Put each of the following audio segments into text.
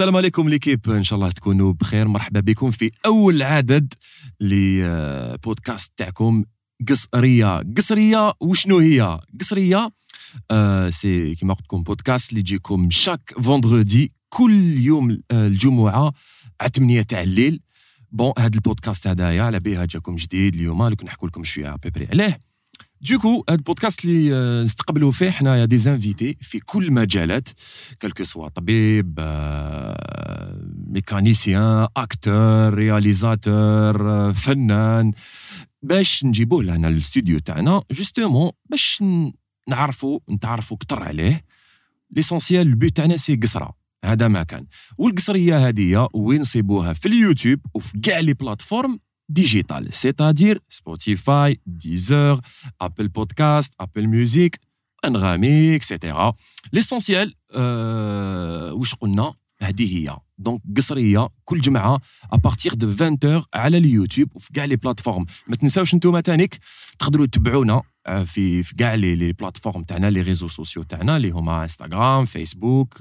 السلام عليكم l'équipe. إن شاء الله تكونوا بخير. مرحبا بكم في أول عدد لبودكاست تاعكم. قصرية. قصرية. وشنو هي؟ قصرية آه c'est كيما قلت لكم بودكاست اللي يجيكم chaque vendredi كل يوم آه، الجمعة على 8 تاع الليل. bon هذا البودكاست هذايا على بها جاكم جديد اليوم. لكن نحكوا لكم شوية à peu près عليه. du coup هذا البودكاست اللي آه، نستقبلوا فيه حنايا des invités في كل المجالات quel que soit طبيب mécanicien acteur réalisateur فنان باش نجيبوه لهنا للاستوديو تاعنا justement باش نعرفوا نتعرفوا كتر عليه. l'essentiel البوت تاعنا c'est قصرة. هذا ما كان والقصرية هذه وين نصيبوها في اليوتيوب وفي كاع les plateformes digitales c'est-à-dire Spotify Deezer Apple Podcasts Apple Music Anghami et cetera l'essentiel آه واش قلنا هذه هي. donc قصريه كل جمعة à partir de 20 على اليوتيوب وفي كاع les plateformes ما تنساوش انتوما تانيك تقدروا تتبعونا آه، في في كاع les les plateformes تاعنا les réseaux sociaux تاعنا اللي هما انستغرام فيسبوك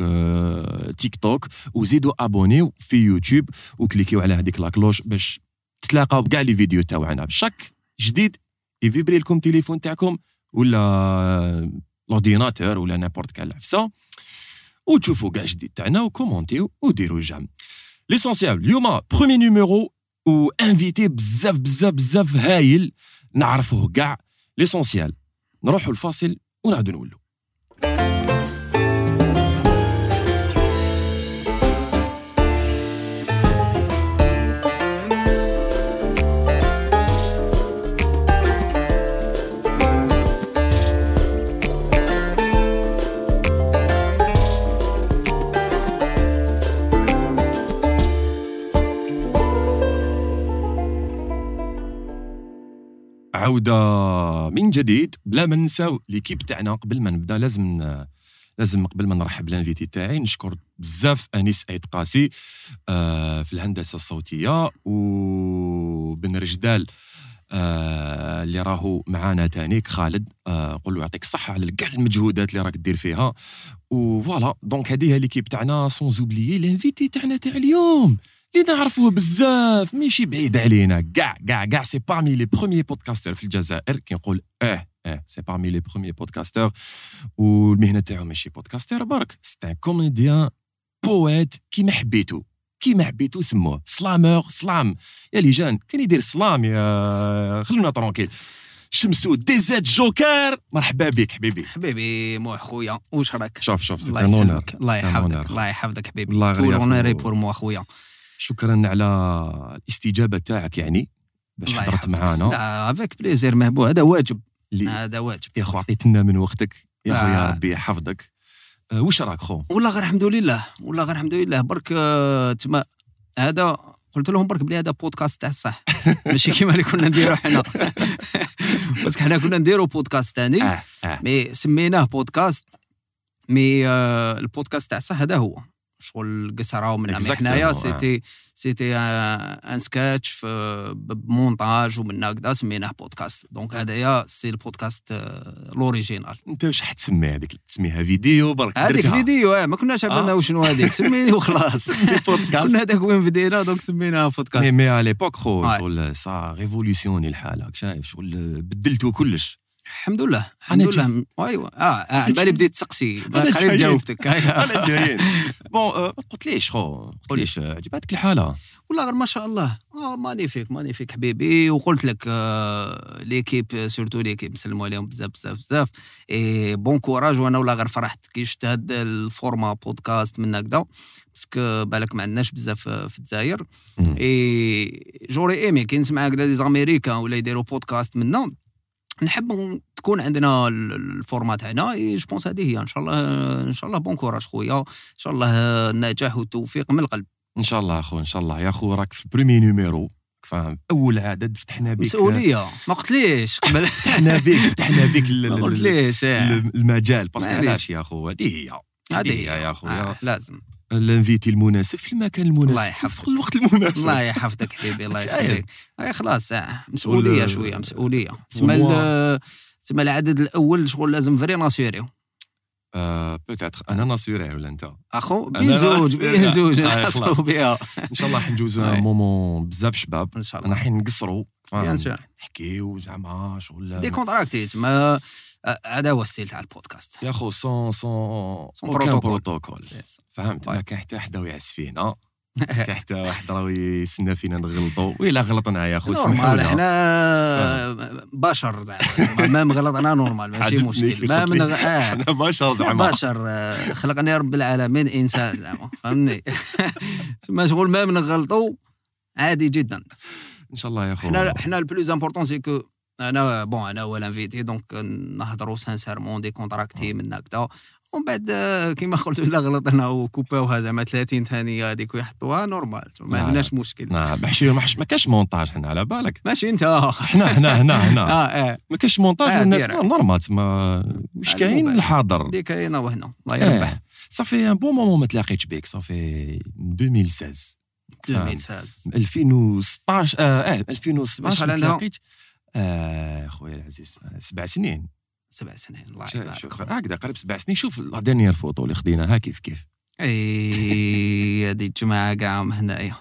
تيك توك وزيدوا abonnéو في يوتيوب و cliquéو على هذيك la cloche باش تتلاقاو بكاع les vidéos تاعنا ب chaque جديد يvibri لكم التليفون تاعكم ولا l'ordinateur ولا n'importe quelle عفسه وتشوفوا كاع جديد تاعنا و commentéو وديروا j'aime l'essentiel اليوم premier numéro و invité بزاف بزاف بزاف هايل نعرفوه كاع l'essentiel نروحوا الفاصل ونعاودوا نولوا عودة من جديد. بلا ما ننساو l'équipe تاعنا قبل ما نبدأ لازم لازم قبل ما نرحب l'invité تاعي نشكر بزاف أنيس عيد قاسي آه في الهندسة الصوتية وبن رجدال آه اللي راهو معانا تانيك خالد آه قول له يعطيك الصحة على كاع المجهودات اللي راك دير فيها. et voilà donc هذه هي l'équipe تاعنا sans oublier l'invité تاعنا تاع اليوم. اللي نعرفوه بزاف ماشي بعيد علينا. كاع كاع كاع. c'est parmi les premiers podcasteurs في الجزائر. كي نقول آه آه. c'est parmi les premiers podcasteurs والمهنة تاعو ماشي podcasteur برك. c'est un comédien بويت كيما حبيتو. كيما حبيتو سموه. سلام سلام يا les gens كان يدير سلام يا خلونا tranquille شمسو دي زاد جوكر. مرحبا بك حبيبي. حبيبي مو خويا. واش راك؟ شوف شوف c'est الله يحفظك. الله يحفظك حبيبي. honoré ياخو. بور مو خويا. شكرا على الاستجابة تاعك يعني باش حضرت. معانا. لا avec plaisir مهبو هذا واجب. هذا واجب. يا خو عطيتنا من وقتك. يا خو يا آه. ربي يحفظك. أه، وش راك خو؟ والله غير الحمد لله. والله غير الحمد لله. برك آه، تما هذا قلت لهم برك بلي هذا بودكاست تاع الصح. ماشي كيما اللي كنا نديرو حنا. بس حنا كنا نديرو بودكاست ثاني آه آه. mais سميناه بودكاست mais آه، البودكاست تاع الصح هذا هو. شغل قصره ومن Exactement, حنايا آه. c'était c'était un sketch ب montage ومن هكذا سميناه podcast. donc هذايا c'est ال podcast آه، l'original. أنت واش حتسمي هذيك؟ تسميها فيديو برك هذيك. فيديو آه ما كناش عرفنا آه. وشنو هذيك. سميني وخلاص. بودكاست. كنا هذاك وين بدينا donc سميناها mais podcast mais على l'époque خو آه. شغل ça révolutionné الحال راك شايف؟ شغل بدلتو كلش. الحمد لله الحمد لله. ايوا آه على بالي بديت تسقسي. قريب جايين. جاوبتك أنا جايين bon ما قلتليش خو؟ قلتليش أه، عجبتك الحالة؟ والله غير ما شاء الله. آه magnifique magnifique حبيبي. وقلت لك آه l'équipe surtout l'équipe نسلموا عليهم بزاف بزاف بزاف. et bon courage وأنا والله غير فرحت. كي شفت هاد ال format podcast من هكذا parce que بالك ما عندناش بزاف في الجزائر. اي j'aurais aimé كي نسمع هكذا des Américains ولا يديروا بودكاست منا نحب تكون عندنا ال- ال format تاعنا et je pense هذه هي. إن شاء الله إن شاء الله bon courage خويا. إن شاء الله النجاح والتوفيق من القلب. إن شاء الله أخو إن شاء الله. يا خو راك في ال premier numéro فاهم أول عدد فتحنا بك مسؤولية. ما قلتليش قبل. فتحنا بك فتحنا بك ما قلتليش إيه. ال- المجال. parce que. علاش يا خو هذه هي. هذه هي يا خويا آه لازم. ال invité المناسب في المكان المناسب الله يحفظك. في الوقت المناسب. الله يحفظك حبيبي الله. يخليك. أي خلاص آه. مسؤولية شوية مسؤولية. ال- تسمى العدد الأول شغل لازم vraiment ن assurer و. peut-être أنا ن assurer يه ولا أنت؟ أخو بين زوج بين زوج. آه، نحصلوا خلاص. بها إن شاء الله حنجوزو moment بزاف شباب. إن شاء الله. حين نقصروا bien sûr نحكيو زعما شغل décontracté تما آه، هذا هو style تاع البودكاست. يا خو sans sans sans protocole. protocole. فهمت ما. كان حتى واحد راه يعس فينا. كان حتى واحد راه يسنى فينا نغلطوا وإلا غلطنا يا خو normal لنا. حنا بشر زعما. ما مغلطنا normal ماشي مشكل. ما من آه. أنا بشر زعما. بشر آه، خلقني رب العالمين إنسان زعما. فهمني؟ ما نغلطوا عادي جدا. إن شاء الله يا خو حنا حنا ال plus important c'est que أنا bon أنا هو ال invité donc نهضروا sincèrement décontracté من هكذا. ومن بعد آه، كيما قلت الا غلطنا و couper وها زعما 30 ثانية هذيك ويحطوها normal ما لا، عندناش مشكل. نعم. ماشي ما ما كاش مونتاج حنا على بالك. ماشي أنت. حنا هنا هنا هنا آه آه ما كاش مونتاج آه، الناس. normal تما واش كاين. الحاضر. اللي كاينة وهنا. الله يربح. ça fait un bon moment ما تلاقيتش بك صافي 2016 فهمت. 2016 2016 آه. آه 2017 شحال ما عندها؟ تلاقيتش. آه خويا العزيز. آه، سبع سنين. سبع سنين الله يبارك. هكذا قريب سبع سنين. شوف لا dernière photo اللي خديناها كيف كيف؟ إي هذه الجماعة كاعهم هنايا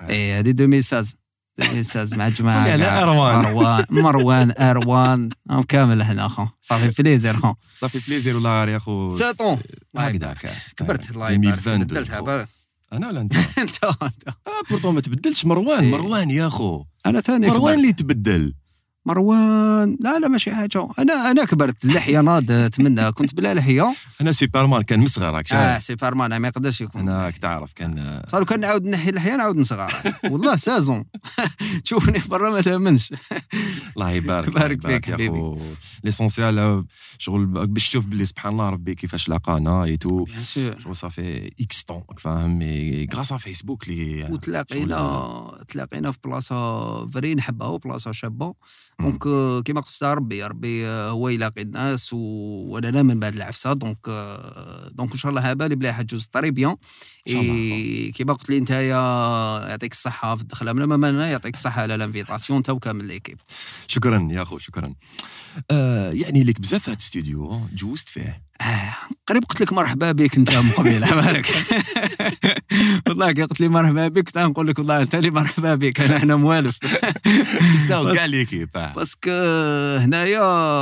آه. إي هذه 2016 2016 مع الجماعه كاع. أروان. مروان مروان أروان. كامل هنا خو ça fait plaisir خو ça fait plaisir ولا يا خو ساتون هكذا كبرت الله يبارك. 2022 بدلتها أنا ولا أنت؟ أنت أنت. آه بورتون ما تبدلش. مروان. مروان يا خو أنا ثاني مروان. اللي تبدل. مروان لا لا ماشي حاجة أنا أنا كبرت اللحية ناضت منها. كنت بلا لحية. أنا سوبرمان كان مصغر راك آه سوبرمان ما يقدرش يكون. أنا تعرف كان صاروا كان نعاود نحي اللحيه نعاود نصغر. والله سازون. تشوفني برا ما تأمنش. الله يبارك يبارك فيك يا. خو l'essentiel شغل باش تشوف باللي سبحان الله ربي كيفاش لاقانا et tout bien sûr شغل ça fait x temps فاهم؟ mais grâce فيسبوك اللي وتلاقينا تلاقينا في بلاصة vraiment نحبها وبلاصة شابة. donc كيما قلت ربي ربي هو يلاقي الناس وأنا نامن بهذه العفسه donc donc ان شاء الله بالي بلا حتجوز très bien كيما قلت لي انت يعطيك الصحه في الدخله من امامنا يعطيك الصحه على ال invitation انت وكامل l'équipe شكرا يا خو شكرا آه يعني لك بزاف هذا الاستوديو جوزت فيه آه، قريب قلت لك مرحبا بك انت من قبيل بالك والله كي قلت لي مرحبا بك نقول لك والله أنت اللي مرحبا بك أنا هنا موالف. وكاع l'équipe. parce que هنايا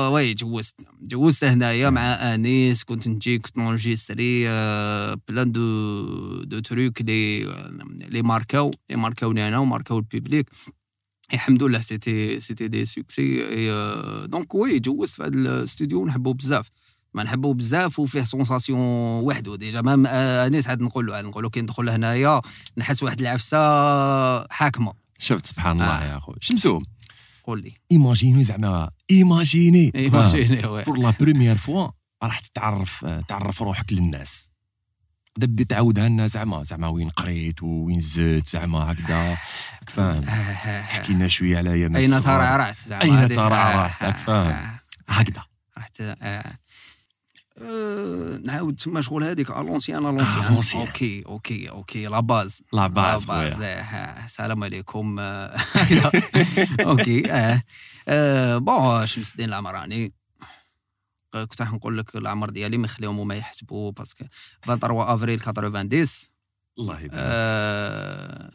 oui جوزت. جوزت هنايا مع آنيس كنت نجي كنت ن enregistrer آه، plein de de trucs لي لي marquer و لي marquer وني أنا و marquer و ال public الحمد لله c'était c'était des succès donc oui جوزت في هذا الاستوديو نحبو بزاف. ما نحبو بزاف وفيه sensation وحده déjà même آه، أنيس عاد نقول له نقول له كي ندخل هنايا نحس واحد العفسة حاكمة. شفت سبحان الله آه. يا خو شمسو قول لي. imagine زعما imagine imagine oui pour la première fois راح تتعرف تعرف روحك للناس. تبدا بدي تعاودها لنا زعما زعما وين قريت وين زدت زعما هكذا. راك فاهم؟ تحكي لنا شوية على أيام أين. ترعرعت زعما هذه. ترعرعت، آه، راك فاهم. آه، هكذا. رحت آه. آه، نعاود تما شغل هذيك l'ancienne l'ancienne. OK OK OK la base la base la base خويا السلام عليكم. OK آه bon شمس الدين العمراني كنت راح نقول لك العمر ديالي ما نخليهم هما يحسبوا parce que 23 افريل 90 الله يبارك. آه،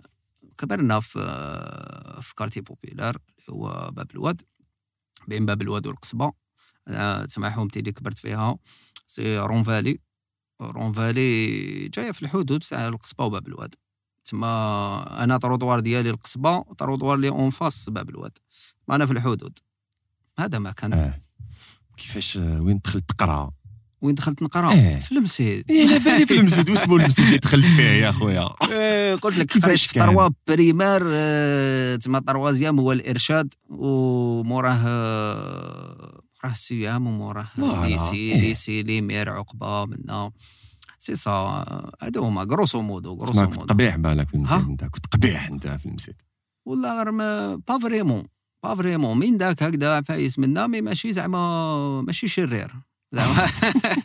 كبرنا في في quartier populaire اللي هو باب الواد بين باب الواد والقصبة. آه، تسمع حومتي اللي كبرت فيها. c'est Rampe Vallée. Rampe Vallée جاية في الحدود تاع القصبة وباب الواد. تما أنا طروطوار ديالي القصبة طروطوار اللي en face باب الواد. أنا في الحدود. هذا ما كان. آه. كيفاش آه، وين دخلت تقرا؟ وين دخلت نقرا؟ إيه. في المسجد إيه لا بالي في المسجد واسمو المسجد اللي دخلت فيه يا خويا؟ إيه، قلت لك كيفاش قريت في؟ تروا بريمار آه، تما تروازيام هو الإرشاد وموراه السيام وموراه فوالا، ليسي إيه. ليسي ليمير عقبة منا سي سا هادو هما غروسو مودو غروسو كنت مودو. قبيح بالك في المسجد ها؟ أنت؟ كنت قبيح أنت في المسجد والله غير ما pas vraiment pas vraiment من داك هكذا فايس منا mais ماشي زعما ماشي شرير. زعما.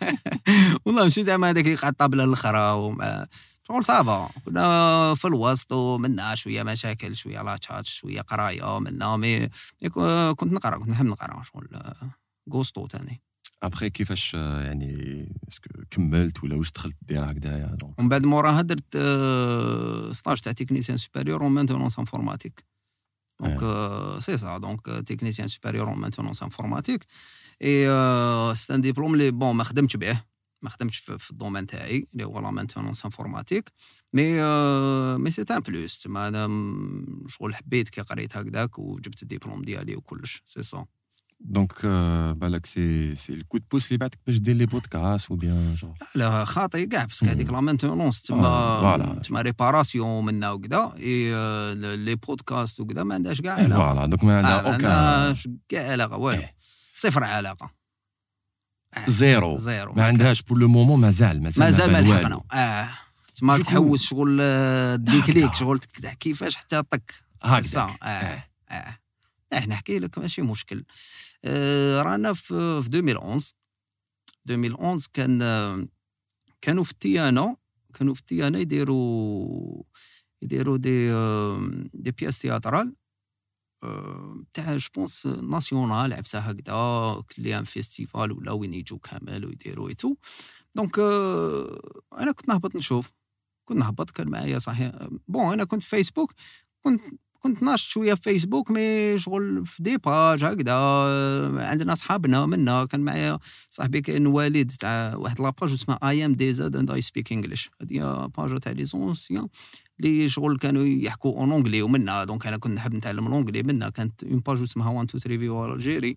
والله ماشي زعما هذاك اللي قاعد الطابله الاخرى شغل ça va. كنا في الوسط ومنا شوية مشاكل شوية لاتشات شوية قراية منا mais كنت نقرأ كنت نحب نقرأ شغل. غوستو تاني. ابخي كيفاش آه، يعني est-ce que كملت ولا واش دخلت دير هكذايا donc ومن بعد موراها درت آه، stage تاع technicien supérieur en maintenance informatique donc c'est ça donc technicien supérieur en maintenance informatique et c'est un diplôme اللي bon ما خدمتش به. ما خدمتش في, ال domaine تاعي اللي هو la maintenance informatique mais mais c'est un plus تما أنا شغل حبيت كي قريت هكذاك وجبت الدبلوم ديالي وكلش. سي سا donc بالك c'est c'est ال code بوس اللي بعدك باش دير لي بودكاست ou bien genre. لا خاطي كاع باسكو. هذيك لا مانتونونس. تما تما ريباراسيون منا وكذا اي لي بودكاست وكذا ما عندهاش كاع علاقه فوالا دونك ما عندها ما اوكان عندهاش كاع علاقه والو. صفر علاقه زيرو زيرو ما عندهاش بور لو مومون مازال مازال مازال ما. لحقنا آه تما تحوس شغل ديكليك هكذا. شغل كيفاش حتى طك هكذاك صا، آه آه آه نحكي لك ماشي مشكل رانا في في 2011 2011 كان آه، كانوا في ال TNA كانوا في ال TNA يديروا يديروا des آه، des pièces théâtrales آه، تاع je pense national عفسة هكذا كلي un festival ولا وين يجوا كامل ويديروا et tout donc آه، أنا كنت نهبط نشوف. كنت نهبط كان معايا صحيح bon أنا كنت في فيسبوك كنت كنت ناشط شوية في فيسبوك mais شغل في des pages هكذا عندنا صحابنا منا كان معايا صاحبي كاين والد تاع واحد la page اسمها I'm DZ and I speak English هذه page تاع les anciens اللي شغل كانوا يحكوا en anglais ومنها donc أنا كنت نحب نتعلم l'anglais منها كانت une page اسمها 1 2 3 viva l'Algérie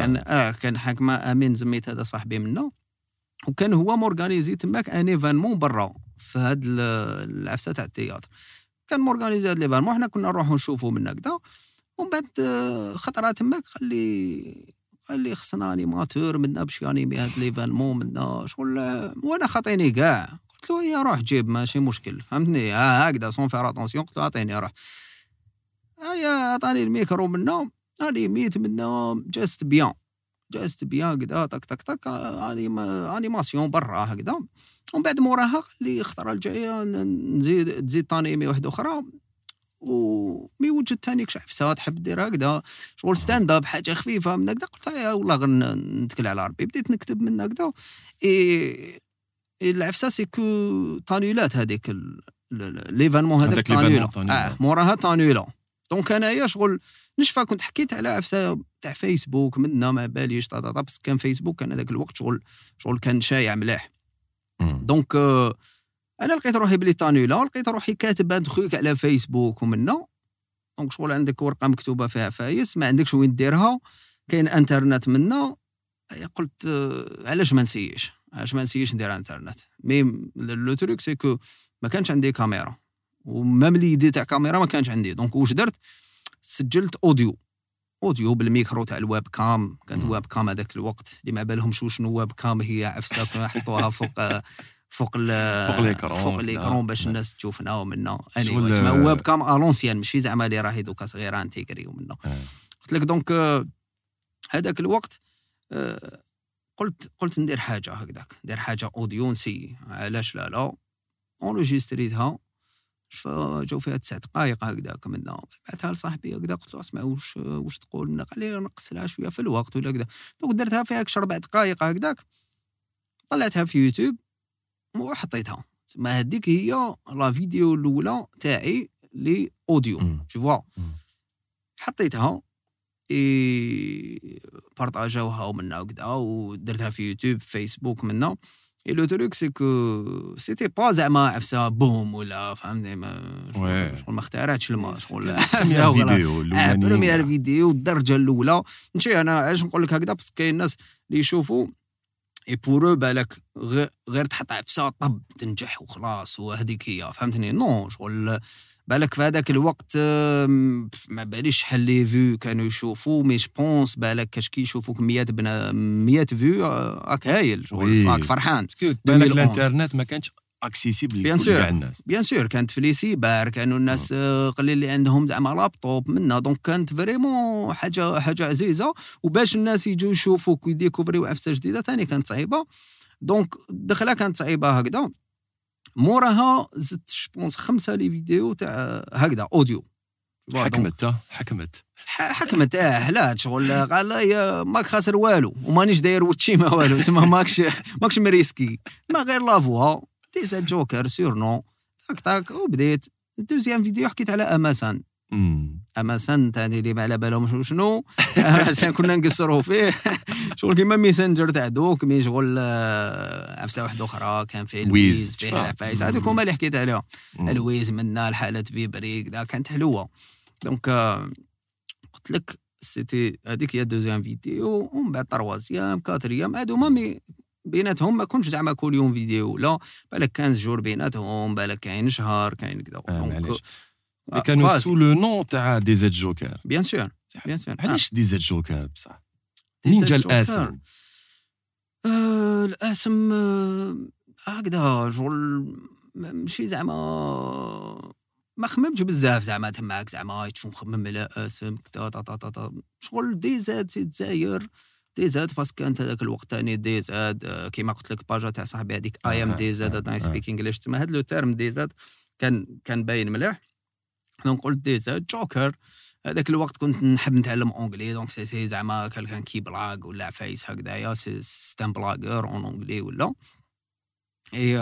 كان آه كان حاكمه أمين زميت هذا صاحبي منا. وكان هو م organisé تماك un événement برا في هاد ال- العفسة تاع ال théâtre كان م organisé هاد l'événement حنا كنا نروحوا نشوفوا من هكذا ومن بعد آه، خطره تماك قال لي قال لي خصنا animateur منا باش ي animer هاد l'événement منا شغل آه، وأنا خاطيني كاع. قلت له يا روح جيب ماشي مشكل فهمتني؟ ها هكذا sans faire attention قلت له أعطيني روح. هيا عطاني الميكرو منا انيميت منا جات bien جاست بيان كدا تك تك تك une animation برا هكذا. ومن بعد موراها قال لي الخطره الجايه نزيد تزيد ت animer واحدة أخرى. و mais وجدت ثاني كش عفسه تحب دير هكذا شغل stand up حاجة خفيفة من هكذا قلت يا والله غير نتكل على ربي. بديت نكتب من هكذا. et العفسة c'est que تانيولات هذيك l'événement هذاك تانيولا. آه موراها تانيولا donc أنايا شغل نشفى كنت حكيت على عفسة تاع فيسبوك منا ما باليش بس كان فيسبوك كان هذاك الوقت شغل شغل كان شايع مليح مم. donc آه، أنا لقيت روحي بلي تانيولا لقيت روحي كاتب un truc على فيسبوك ومنا donc شغل عندك ورقة مكتوبة فيها فايس ما عندكش وين ديرها. كاين إنترنت منا قلت آه، علاش ما نسيش؟ علاش ما نسيش ندير إنترنت؟ mais le truc c'est que ما كانش عندي كاميرا. و même l'idée تاع كاميرا ما كانش عندي. donc واش درت؟ سجلت أوديو. اوديو بالميكرو تاع الويب كام كانت. ويب كام هذاك الوقت اللي ما بالهمش شنو ويب كام هي عفسة يحطوها فوق فوق ال- فوق الإيكرون فوق كذا. الإيكرون باش نعم. الناس تشوفنا ومنا اني تسمى ويب كام الونسيان ماشي زعما اللي راهي دوكا صغيرة انتيغري ومنا آه. قلت لك دونك هذاك الوقت آه، قلت قلت ندير حاجة هكذاك ندير حاجة اوديو نسي علاش لا لا اونجستريتها شفا جاو فيها تسع دقائق هكذاك منا بعثها لصاحبي هكذا قلت له اسمع واش واش تقول؟ منا قال لي نقص لها شوية في الوقت ولا كذا. donc درتها فيها كش ربع دقائق هكذاك طلعتها في يوتيوب وحطيتها. تما هذيك هي la vidéo الأولى تاعي les audios مم. حطيتها إي بارطاجاوها ومنا وكذا ودرتها في يوتيوب في فيسبوك منا et le truc c'est que c'était pas زعما عفسه boum ولا فهمتني ما. شغل ما اخترعتش الماء شغل vidéo. première vidéo الدرجه الاولى ماشي أنا علاش نقول لك هكذا بس كاين الناس اللي يشوفوا et pour بالك غير تحط عفسه طب تنجح وخلاص وهذيك هي فهمتني non شغل بالك في هذاك الوقت ما باليش شحال les vues كانوا يشوفوا mais je pense بالك كاش كي يشوفوك 100 بنا 100 vues آه، راك هايل راك فرحان. بالك 2011. الانترنت ما كانش accessible sûr. كاع الناس. bien sûr كانت في les cybers كانوا الناس آه، قليل اللي عندهم زعما لابتوب منا donc كانت vraiment حاجة حاجة عزيزة. وباش الناس يجوا يشوفوك ويديكوفريو عفسه جديدة ثاني كانت صعيبة. donc الدخله كانت صعيبة هكذا. موراها زدت je pense خمسة les vidéos تاع هكذا audio. حكمت آه، حكمت. حكمت آه حلات شغل قال يا ماك خاسر والو ومانيش داير وتشي ما والو تسمى ماكش ماكش مريسكي. ما غير la voix DZ Joker surnom. تاك تاك وبديت. deuxième vidéo حكيت على أمازون. مم. امازون تاني اللي ما على بالهم شنو كنا نقصروا فيه شغل كيما Messenger تاع دوك mais شغل آه، عفسه واحدة أخرى كان فيه wizz. le wizz فيه آه. عفايس هذوك هما اللي حكيت عليهم. ال wizz منا الحالة vibrer كذا كانت حلوة donc آه، قلت لك c'était هذيك هي deuxième vidéo ومن بعد troisième quatrième هادو ما mais بيناتهم ما كنتش زعما كل يوم فيديو لا بالك 15 jours بيناتهم بالك كاين شهر كاين كذا آه، donc. آه، اللي كانوا. سو le nom تاع DZ Joker bien sûr bien sûr علاش DZ Joker بصح منين جا. الاسم آه الاسم آه، هكذا شغل م- ماشي زعما ما خممتش بزاف زعما تماك زعما شو نخمم على اسم كذا تا تا تا تا شغل DZ c'est دزاير DZ parce que كانت هذاك الوقت ثاني DZ كيما قلت لك page تاع صاحبي هذيك I am DZ I. speak English تما هذا le terme DZ كان كان باين مليح donc قلت DZ Joker هذاك الوقت كنت نحب نتعلم anglais دونك سي سي زعما كان كي blague ولا عفايس هكذايا c'est un blagueur en anglais ولا اي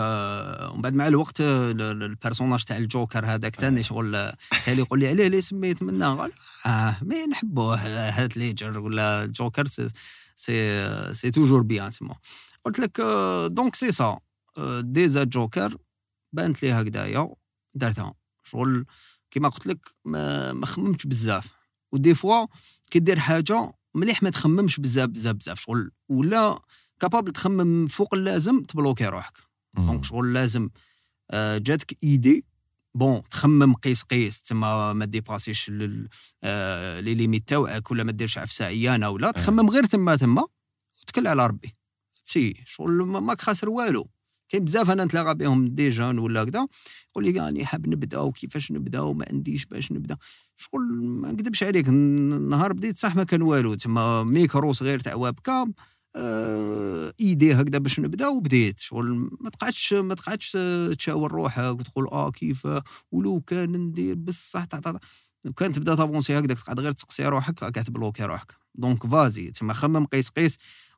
ومن بعد مع الوقت ال- ال- ال personnage تاع الجوكر هذاك ثاني شغل كان يقول لي عليه ليه سميت منه قال آه mais نحبوه Heath Ledger ولا الجوكر c'est c'est toujours bien تما قلت لك donc c'est ça DZ Joker بانت لي هكذايا درتها شغل كيما قلت لك ما, ما خممتش بزاف. و des fois كي دير حاجة مليح ما تخممش بزاف بزاف بزاف. شغل ولا capable تخمم فوق اللازم تبلوكي روحك. donc شغل لازم آه، جاتك idée. bon تخمم قيس قيس. تما ما ديباسيش آه، les limites تاوعك ولا ما ديرش عفسه عيانه ولا تخمم غير تما تما وتكل على ربي. تسي شغل ما- ماك خاسر والو. كاين بزاف أنا نتلاقى بهم des jeunes ولا كذا يقول لي راني حاب نبدأ وكيفاش نبدأ وما عنديش باش نبدأ. شغل ما نكذبش عليك نهار بديت صح ما كان والو تما ميكرو صغير تاع webcam آه، idée هكذا باش نبدأ وبديت. شغل ما تقعدش ما تقعدش آه، تشاور روحك وتقول آه كيف؟ ولو كان ندير بصح تا- تا- تا. لو كان تبدأ تافونسي هكذاك تقعد غير تسقسي روحك راك تبلوكي روحك. donc vas-y تما خمم قيس قيس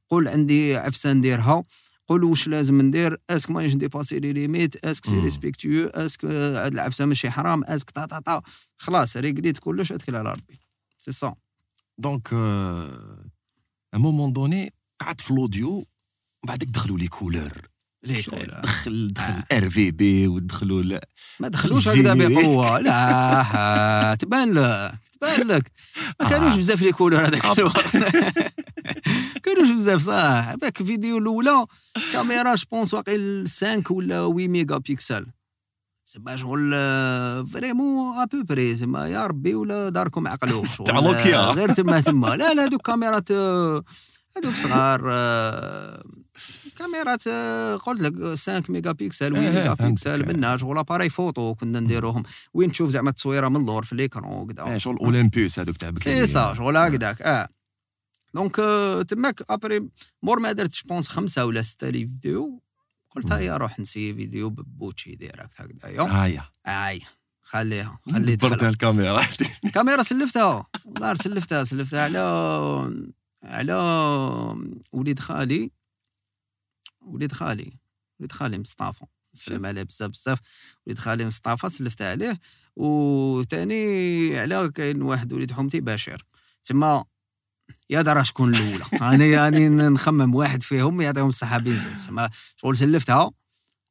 قول عندي عفسة نديرها. قول واش لازم ندير est-ce que مانيش نديباسي les limites est-ce que c'est. respectueux est-ce que هاد العفسة ماشي حرام est-ce que تا تا تا خلاص ريقليت كلش اتكل على ربي. سي سا donc à un moment donné قعدت في ال audio بعدك دخلوا les couleurs دخل؟ دخل. RVB ودخلوا لا ما دخلوش هكذا. بقوة. لا تبان لك تبان لك. ما كانوش آه. بزاف les couleurs هذاك الوقت. كانوش بزاف صح parce que فيديو الاولى كاميرا je pense واقيل 5 ولا 8 ميجا بيكسل تسمى شغل vraiment à peu près تسمى يا ربي ولا داركم عقلو تاع نوكيا. غير تما تما لا لا هذوك كاميرات هذوك صغار كاميرات قلت لك 5 ميجا بيكسل 8 إيه، ميجا فهمتك. pixels منها شغل appareil photo كنا نديروهم وين تشوف زعما التصويره من اللور في l'écran وكذا شغل Olympus هذوك تاع بكري سي سا شغل هكذاك آه donc آه، تماك. après مور ما درت je pense خمسة ولا ستة les vidéos. قلت هيا روح نسي فيديو ببوتشي direct هكذايا هايا اي خليها خلي دبرت الكاميرا. كاميرا سلفتها. والله سلفتها سلفتها. على على وليد خالي. وليد خالي. وليد خالي مصطفى. سلم عليه بزاف بزاف. وليد خالي مصطفى سلفتها عليه. وثاني على كاين واحد وليد حومتي بشير. تما يا درا شكون الأولى؟ أنا يعني نخمم واحد فيهم يعطيهم الصحه بينزل تما شغل سلفتها.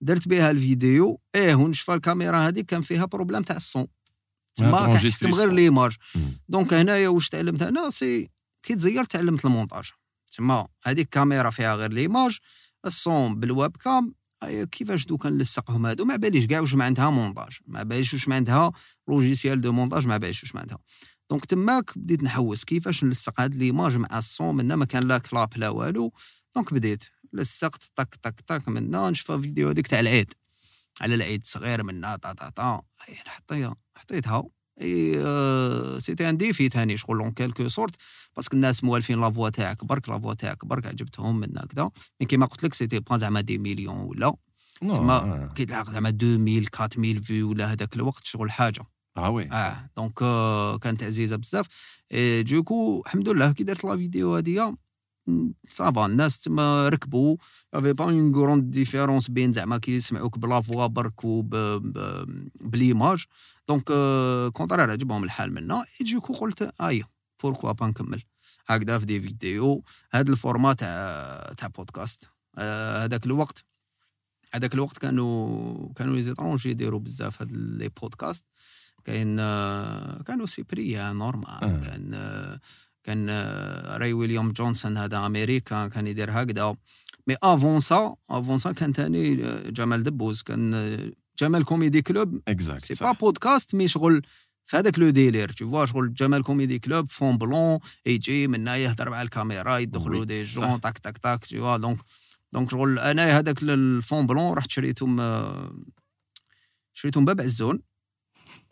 درت بها الفيديو إيه ونشفى الكاميرا هذه كان فيها problème تاع ال son. تما كنحكم غير. l'image. donc هنايا واش تعلمت أنا c'est que تزيرت تعلمت المونتاج. تما هذيك الكاميرا فيها غير l'image. ال son بال webcam. كيفاش دوكا نلصقهم هادو؟ ما باليش كاع واش ما عندها مونتاج. ما باليش واش ما عندها logiciel de montage ما باليش واش ما عندها donc تماك بديت نحوس كيفاش نلصق هاد l'image مع ال son منا ما كان لا clap لا والو. donc بديت لصقت طك طك طك منا نشوف فيديو هذيك تاع العيد. على العيد صغير منا طا طا طا. حطيها حطيتها. et c'était un défi ثاني شغل en quelque sorte parce que الناس موالفين la voix تاعك برك la voix تاعك برك عجبتهم من هكذا mais كيما قلت لك c'était pas زعما des millions ولا. تما آه. كي تلعق زعما 2000 4000 vues ولا هذاك الوقت شغل حاجة. آه oui آه donc كانت عزيزه بزاف du coup الحمد لله كي درت la vidéo هاديا ça va الناس تما ركبوا y avait pas une grande différence بين زعما كيسمعوك ب la voix برك وب ب- ب l'image donc au contraire عجبهم الحال منا du coup قلت et pourquoi pas نكمل هكذا في des vidéos هاد ال format تاع تاع بودكاست هذاك الوقت هذاك الوقت كانوا كانوا les étrangers يديروا بزاف هاد les podcasts كاين كانوا سيبريا normal. آه. كان كان Ray William Johnson هذا أمريكا كان يدير هكذا. mais avant ça avant ça كان تاني آه، جمال دبوز. كان آه، Jamel Comedy Club. exact c'est pas podcast mais شغل في هذاك le délire. tu vois شغل Jamel Comedy Club fond blanc يجي من هنا يهضر مع الكاميرا يدخلوا des gens تاك تاك تاك tu vois donc donc شغل أنا هذاك ال fond blanc رحت شريتهم آه، شريتهم باب عزون.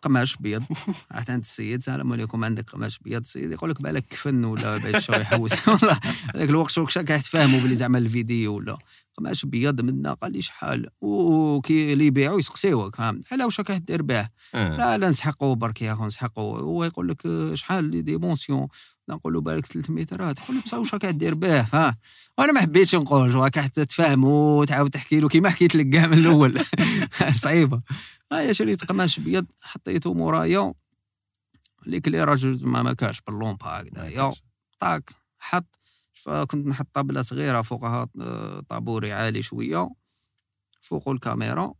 قماش بيض. عرفت عند السيد السلام عليكم عندك قماش بيض السيد يقول لك بالك كفن ولا بعد شوية يحوس والله. هذاك الوقت choque شاك تفهموا بلي زعما الفيديو. ولا قماش بيض منا قال لي شحال وكي اللي يبيعوا يسقسيوك فهمت؟ على واش راك دير به؟ آه. لا لا نسحقوا برك يا اخو نسحقوا هو يقول لك شحال les dimensions؟ نقول له بالك 300 مترات. يقول لي بصح واش راك دير به؟ ها. وأنا ما حبيتش نقول راك حتى تفهموا وتعاود تحكي له كيما حكيت لك كاع من الأول. صعيبة. هيا شريت قماش بيض حطيته مورايا. ليك راجل ما ما كاش باللومبا هكذايا طاك حط. فكنت نحط طابله صغيرة فوقها آه، طابوري عالي شوية. فوق الكاميرا.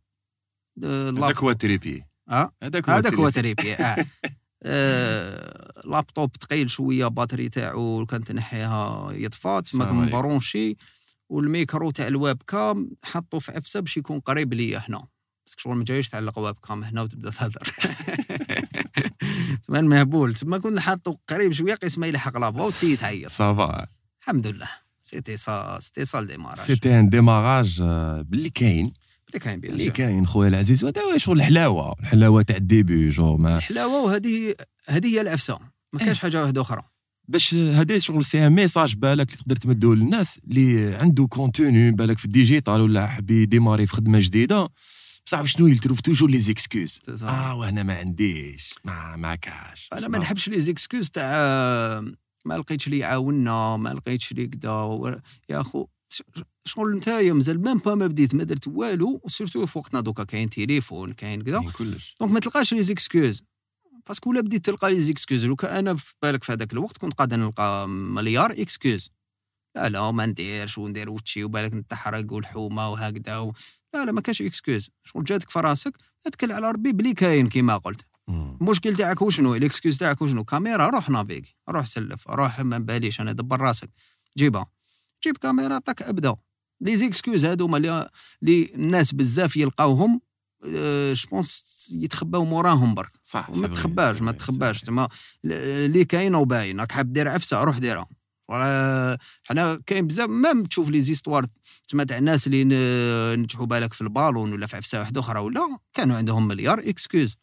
آه، هذاك هو التريبي. آه هذاك هو. تريبي آه. آه، لابتوب ثقيل شوية باتري تاعو كانت نحيها يطفى تما. مبرونشي والميكرو تاع ال webcam حطو في عفسة باش يكون قريب ليا هنا. بس شغل ما جايش تعلق webcam هنا وتبدأ تهضر تما المهبول تما كنا حاطو قريب شوية قيس ما يلحق la voix وت essayer تعيط ça va الحمد لله. c'était ça c'était ça ال démarrage c'était un démarrage آه، باللي كاين. اللي كاين bien اللي كاين خويا العزيز. وهذا هو شغل الحلاوة الحلاوة تاع ال début je me الحلاوة وهذه هذه هي العفسه ما كاينش حاجة واحدة أخرى. باش هذا شغل c'est un message بالك اللي تقدر تمدو للناس اللي عنده contenu بالك في ال digital ولا حاب ي démarrer في خدمة جديدة. بصح شنو يل trouve toujours les excuses. آه وهنا ما عنديش ما ما كاش أنا ما نحبش les excuses تاع ما لقيتش لي يعاوننا ما لقيتش لي كدا يا أخو ش- شغل نتايا مازال même pas ما بديت ما درت والو surtout في وقتنا دوكا كاين تليفون كاين كدا. كلش. Donc ما تلقاش les excuses. Parce que ولا بديت تلقى les excuses لو كان أنا في بالك في هذاك الوقت كنت قادر نلقى مليار excuses. لا لا ما نديرش وندير وتشي وبالك نتحرق والحومة وهكذا و... لا لا ما كاش excuse شغل جاتك في راسك اتكل على ربي بلي كاين كيما قلت. المشكل تاعك وشنو؟ ال excuse تاعك وشنو؟ كاميرا روح naviguer روح سلف روح ما باليش أنا دبر راسك. جيبها جيب كاميرا طاك ابدا. les excuses هذوما اللي الناس بزاف يلقاوهم je pense يتخباو موراهم برك. صح ما تخباش ما تخباش. تما اللي كاينة وباين راك حاب دير عفسة روح ديرها ولا حنا كاين بزاف même تشوف les histoires تما تاع الناس اللي نجحوا بالك في البالون ولا في عفسة واحدة أخرى ولا كانوا عندهم مليار excuses.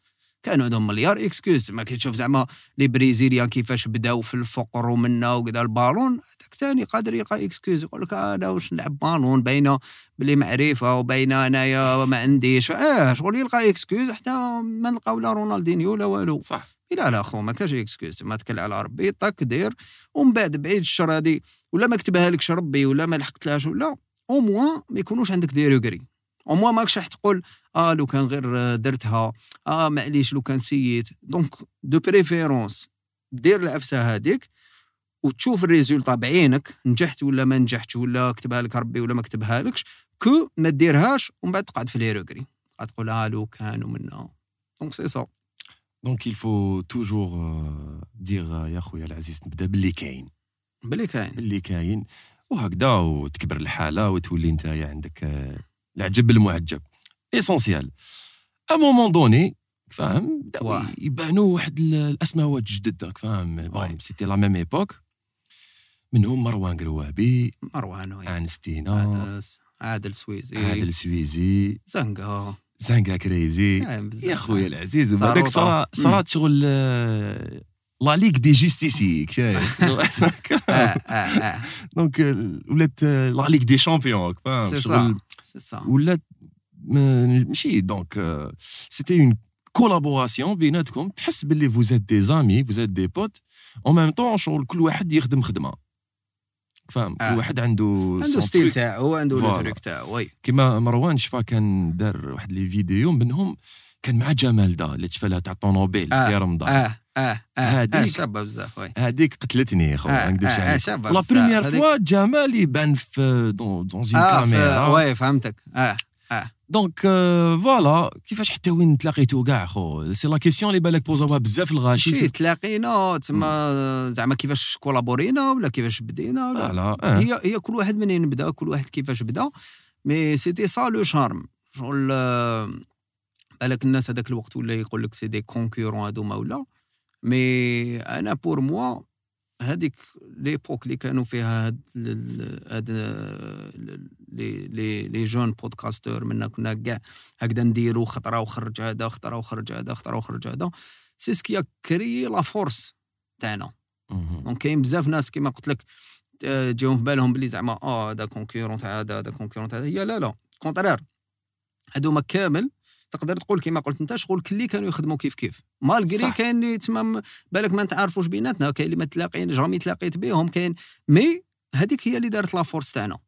كانوا عندهم مليار excuses. ما كتشوف زعما les Brésiliens كيفاش بداو في الفقر ومنا وكذا البالون هذاك ثاني قادر يلقى excuse. يقول لك أنا واش نلعب بالون باينه بلي معرفة وباينه أنايا ما عنديش. آه شغل يلقى excuse حتى ما نلقاو لا رونالدينيو لا والو. صح. لا لا خو ما كاش excuse. ما تكل على ربي طاك دير. ومن بعد بعيد الشر هذه ولا ما كتبها لكش ربي ولا ما لحقتلهاش ولا au moins ما يكونوش عندك des regrets au moins ماكش راح تقول آه لو كان غير درتها آه معليش لو كان c'est donc de préférence دير العفسه هذيك وتشوف الريزولتا بعينك نجحت ولا ما نجحتش ولا كتبها لك ربي ولا ما كتبها لكش كو ما ديرهاش ومن بعد تقعد في لي تقعد تقول آه لو كان ومنا دونك سي سا دونك il faut toujours dire آه، يا خويا العزيز نبدا باللي كاين بلي كاين باللي كاين وهكذا وتكبر الحاله وتولي انت عندك العجب المعجب. اسونسيال ا مومون دوني فاهم بداو. يبانوا واحد ال- الاسماوات جدد راك فاهم بون. سيتي لا ميم ايبوك منهم مروان قروابي مروان أنستينا انس عادل سويزي. عادل سويزي. زنقا زانكا كريزي. بزاف. يا خويا العزيز. وبعدك صرا. صرات شغل آه، لا ليغ دي جوستيسيك شايف. آه آه آه. دونك آه، ولات آه، لا ليغ دي شامبيون فاهم شغل ولات ما- ماشي دونك سيتي اون كولابوراسيون بيناتكم تحس باللي فوزات دي زامي فوزات دي بوت اون ميم طون شغل كل واحد يخدم خدمه فاهم آه. كل واحد عنده عنده ستيل. تاعو عنده لو. تروك تاعو وي كيما مروان شفا كان دار واحد لي فيديو منهم كان مع جمال دا اللي تشفى لها تاع طونوبيل آه. في رمضان آه آه آه آه، شابة بزاف وي. هذيك قتلتني خو آه، ما نكذبش آه، آه، عليك. شابة لا. بريمير فوا جمال يبان في دون دون اون آه ف- كاميرا وي فهمتك. آه دونك آه، فوالا كيفاش حتى وين تلاقيتو كاع خو سي لا كيسيون اللي بالك بوزاوها بزاف الغاشي. شي تلاقينا تما زعما كيفاش collaborer ينا ولا كيفاش بدينا ولا voilà آه. هي هي كل واحد منين بدا كل واحد كيفاش بدا. mais c'était ça le charme شغل آه، بالك الناس هذاك الوقت ولا يقول لك c'est des concurrents هذوما ولا. mais أنا pour moi هذيك l'époque اللي كانوا فيها هاد هاد les les les jeunes podcasteurs منا كنا كاع هكذا نديرو خطرة وخرج هذا خطرة وخرج هذا خطرة وخرج هذا. c'est ce qui crée la force تاعنا. donc كاين بزاف ناس كيما قلت لك آه، جاهم في بالهم بلي زعما آه هذا concurrent تاع هذا هذا concurrent تاع هذا. هي لا لا. contraire هذوما كامل تقدر تقول كيما قلت انت شغل كلي كانوا يخدموا كيف كيف. malgré. كاين اللي تمام بالك ما نتعرفوش بيناتنا كاين اللي ما تلاقين jamais تلاقيت بهم كاين. mais هذيك هي اللي دارت la force تاعنا.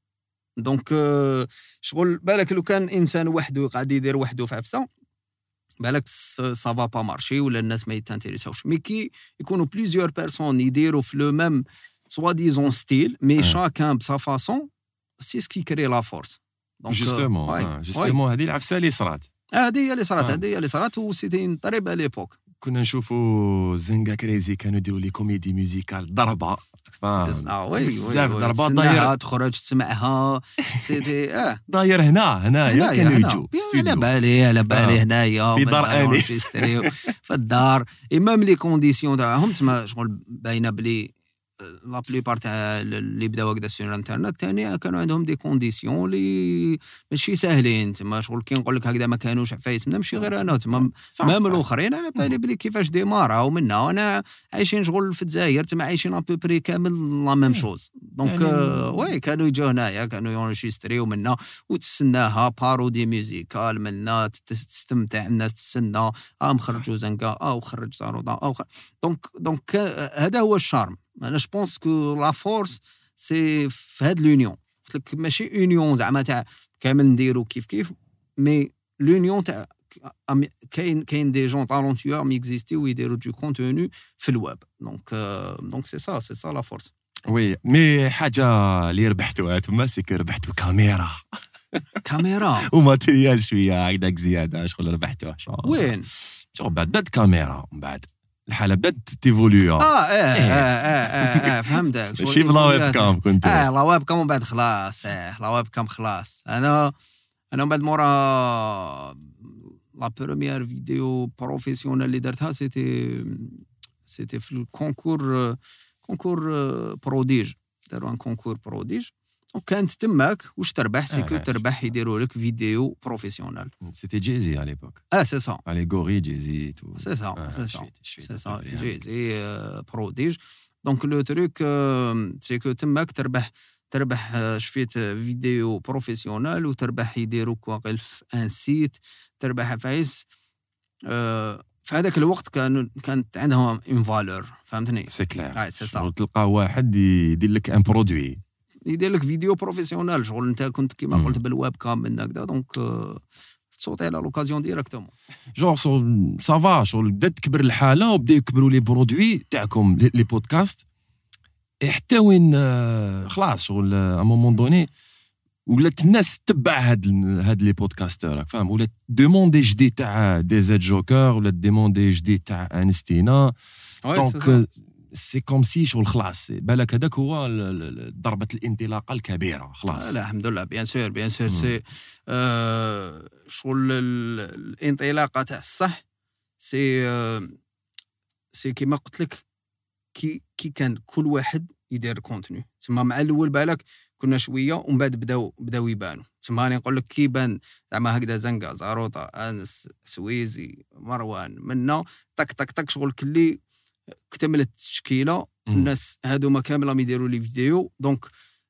donc آه، شغل بالك لو كان إنسان وحده قاعد يدير وحده في عفسة بالك ça va pas marcher ولا الناس ما يت intéressaوش mais كي يكونوا plusieurs personnes يديروا في le même soit disant style mais. chacun à sa façon c'est ce qui crée la force donc justement. justement هذه العفسة اللي صرات. هذه هي اللي صارت آه. هذه هي اللي صارت و c'était très بال époque كنا نشوفوا زنقا كريزي كانوا يديروا les comédies musicales ضربة. oui بزاف تسناها، داير تخرج تسمعها. c'était آه. داير هنا هنايا كانوا. يجوا على بالي على بالي آه. هنايا في دار. ن enregistريو في الدار. et même les conditions تاعهم تما شغل باينة بلي la plupart تاع اللي بداو هكذا sur الانترنت ثاني كانوا عندهم des conditions اللي ماشي ساهلين تما شغل كي نقول لك هكذا ما كانوش عفايس منا ماشي غير أنا تما même. الاخرين على بالي بلي كيفاش démarrاو منا أنا عايشين شغل في الجزائر تما عايشين ابوبري كامل لا ميم شوز دونك وي كانوا يجوا هنايا كانوا يونجستريو منا وتسناها بارودي ميوزيكال منا تستمتع الناس تسنى آه مخرجوا زنقا آه وخرج زارودا آه. دونك دونك هذا هو الشارم أنا جو بونس كو لا فورس سي في هاد لونيون قلت لك ماشي اونيون زعما تاع كامل نديرو كيف كيف مي لونيون تاع أم- كاين كاين دي جون تالونتيو مي اكزيستي ويديروا دو كونتوني في الويب دونك آه، دونك سي سا سي سا لا فورس وي مي حاجة اللي ربحتوها تما سي كو ربحتوا كاميرا كاميرا وماتيريال شوية هكذاك زياده شغل ربحتوه شغل وين شغل بعد بدات كاميرا من بعد الحالة بدأت تيفوليو آه آه آه آه, آه, آه فهمتك ماشي بلا ويب كام كنت آه لا ويب كام ومن بعد خلاص آه لا ويب كام خلاص. أنا أنا من بعد مورا لا بروميير فيديو بروفيسيونيل اللي درتها سيتي سيتي في الكونكور كونكور بروديج داروا ان كونكور بروديج وكانت تماك واش تربح؟ سي كو آه. تربح يديروا لك فيديو بروفيسيونيل سيتي جيزي على ليبوك آه سي سا اليغوري جيزي تو سي سا سي سا شفيت- شفيت سي سا الدبري جي هذيك. زي آه، بروديج دونك لو تروك آه، سي كو تماك تربح تربح شفيت فيديو بروفيسيونال وتربح يديروك واقيل في ان سيت تربح فايس في هذاك الوقت كانوا كانت عندهم اون فالور فهمتني سي كلير تلقى واحد يدير لك ان برودوي يدير لك فيديو بروفيسيونال شغل انت كنت كيما. قلت بالويب كام من هكذا دونك آه، تصوتي على لوكازيون ديريكتومون جونغ سافا شغل بدأت تكبر الحالة وبدا يكبروا لي برودوي تاعكم لي بودكاست حتى وين آه، خلاص شغل à moment donné ولات الناس تتبع هاد هاد les podcasteurs راك فاهم؟ ولات demandé جديد تاع دي زاد جوكر ولا demandé جديد تاع انستينا donc c'est comme si شغل خلاص. بالك هذاك هو ضربة الانطلاقة الكبيرة خلاص. لا الحمد لله bien sûr bien sûr. c'est آه، شغل ال- الانطلاقة تاع الصح c'est آه، c'est كيما قلت لك كي كي كان كل واحد يدير contenu تما مع الأول بالك كنا شوية ومن بعد بداو بداو يبانوا تما راني نقول لك كي بان زعما هكذا زنقة زاروطة أنس سويزي مروان منا طق طق طق شغل كلي اكتملت التشكيلة. الناس هادوما كامل راهم يديروا les vidéos. donc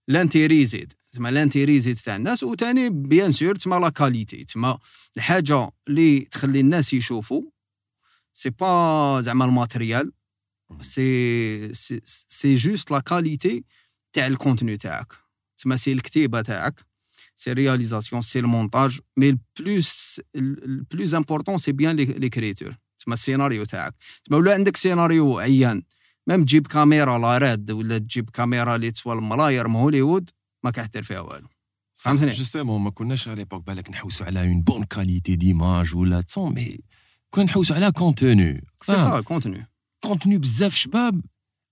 l'intérêt يزيد تما l'intérêt يزيد تاع الناس. وثاني bien sûr تما la qualité. تما الحاجة اللي تخلي الناس يشوفوا. c'est pas زعما ال matériel. c'est c'est c'est juste la qualité تاع ال contenu تاعك. تسمى c'est الكتيبه تاعك. c'est réalisation c'est المونتاج mais ال plus ال plus important c'est bien l'écriture تسمى السيناريو تاعك. تسمى ولا عندك سيناريو عيان même تجيب كاميرا لا RED ولا تجيب كاميرا اللي تسوى الملاير من هوليوود ما كحتر فيها والو. فهمتني؟ جوستومون ما كناش على ليبوك بالك نحوسوا على اون بون كاليتي ديماج ولا تصون مي كنا نحوسوا على كونتوني سي سا كونتوني كونتوني بزاف شباب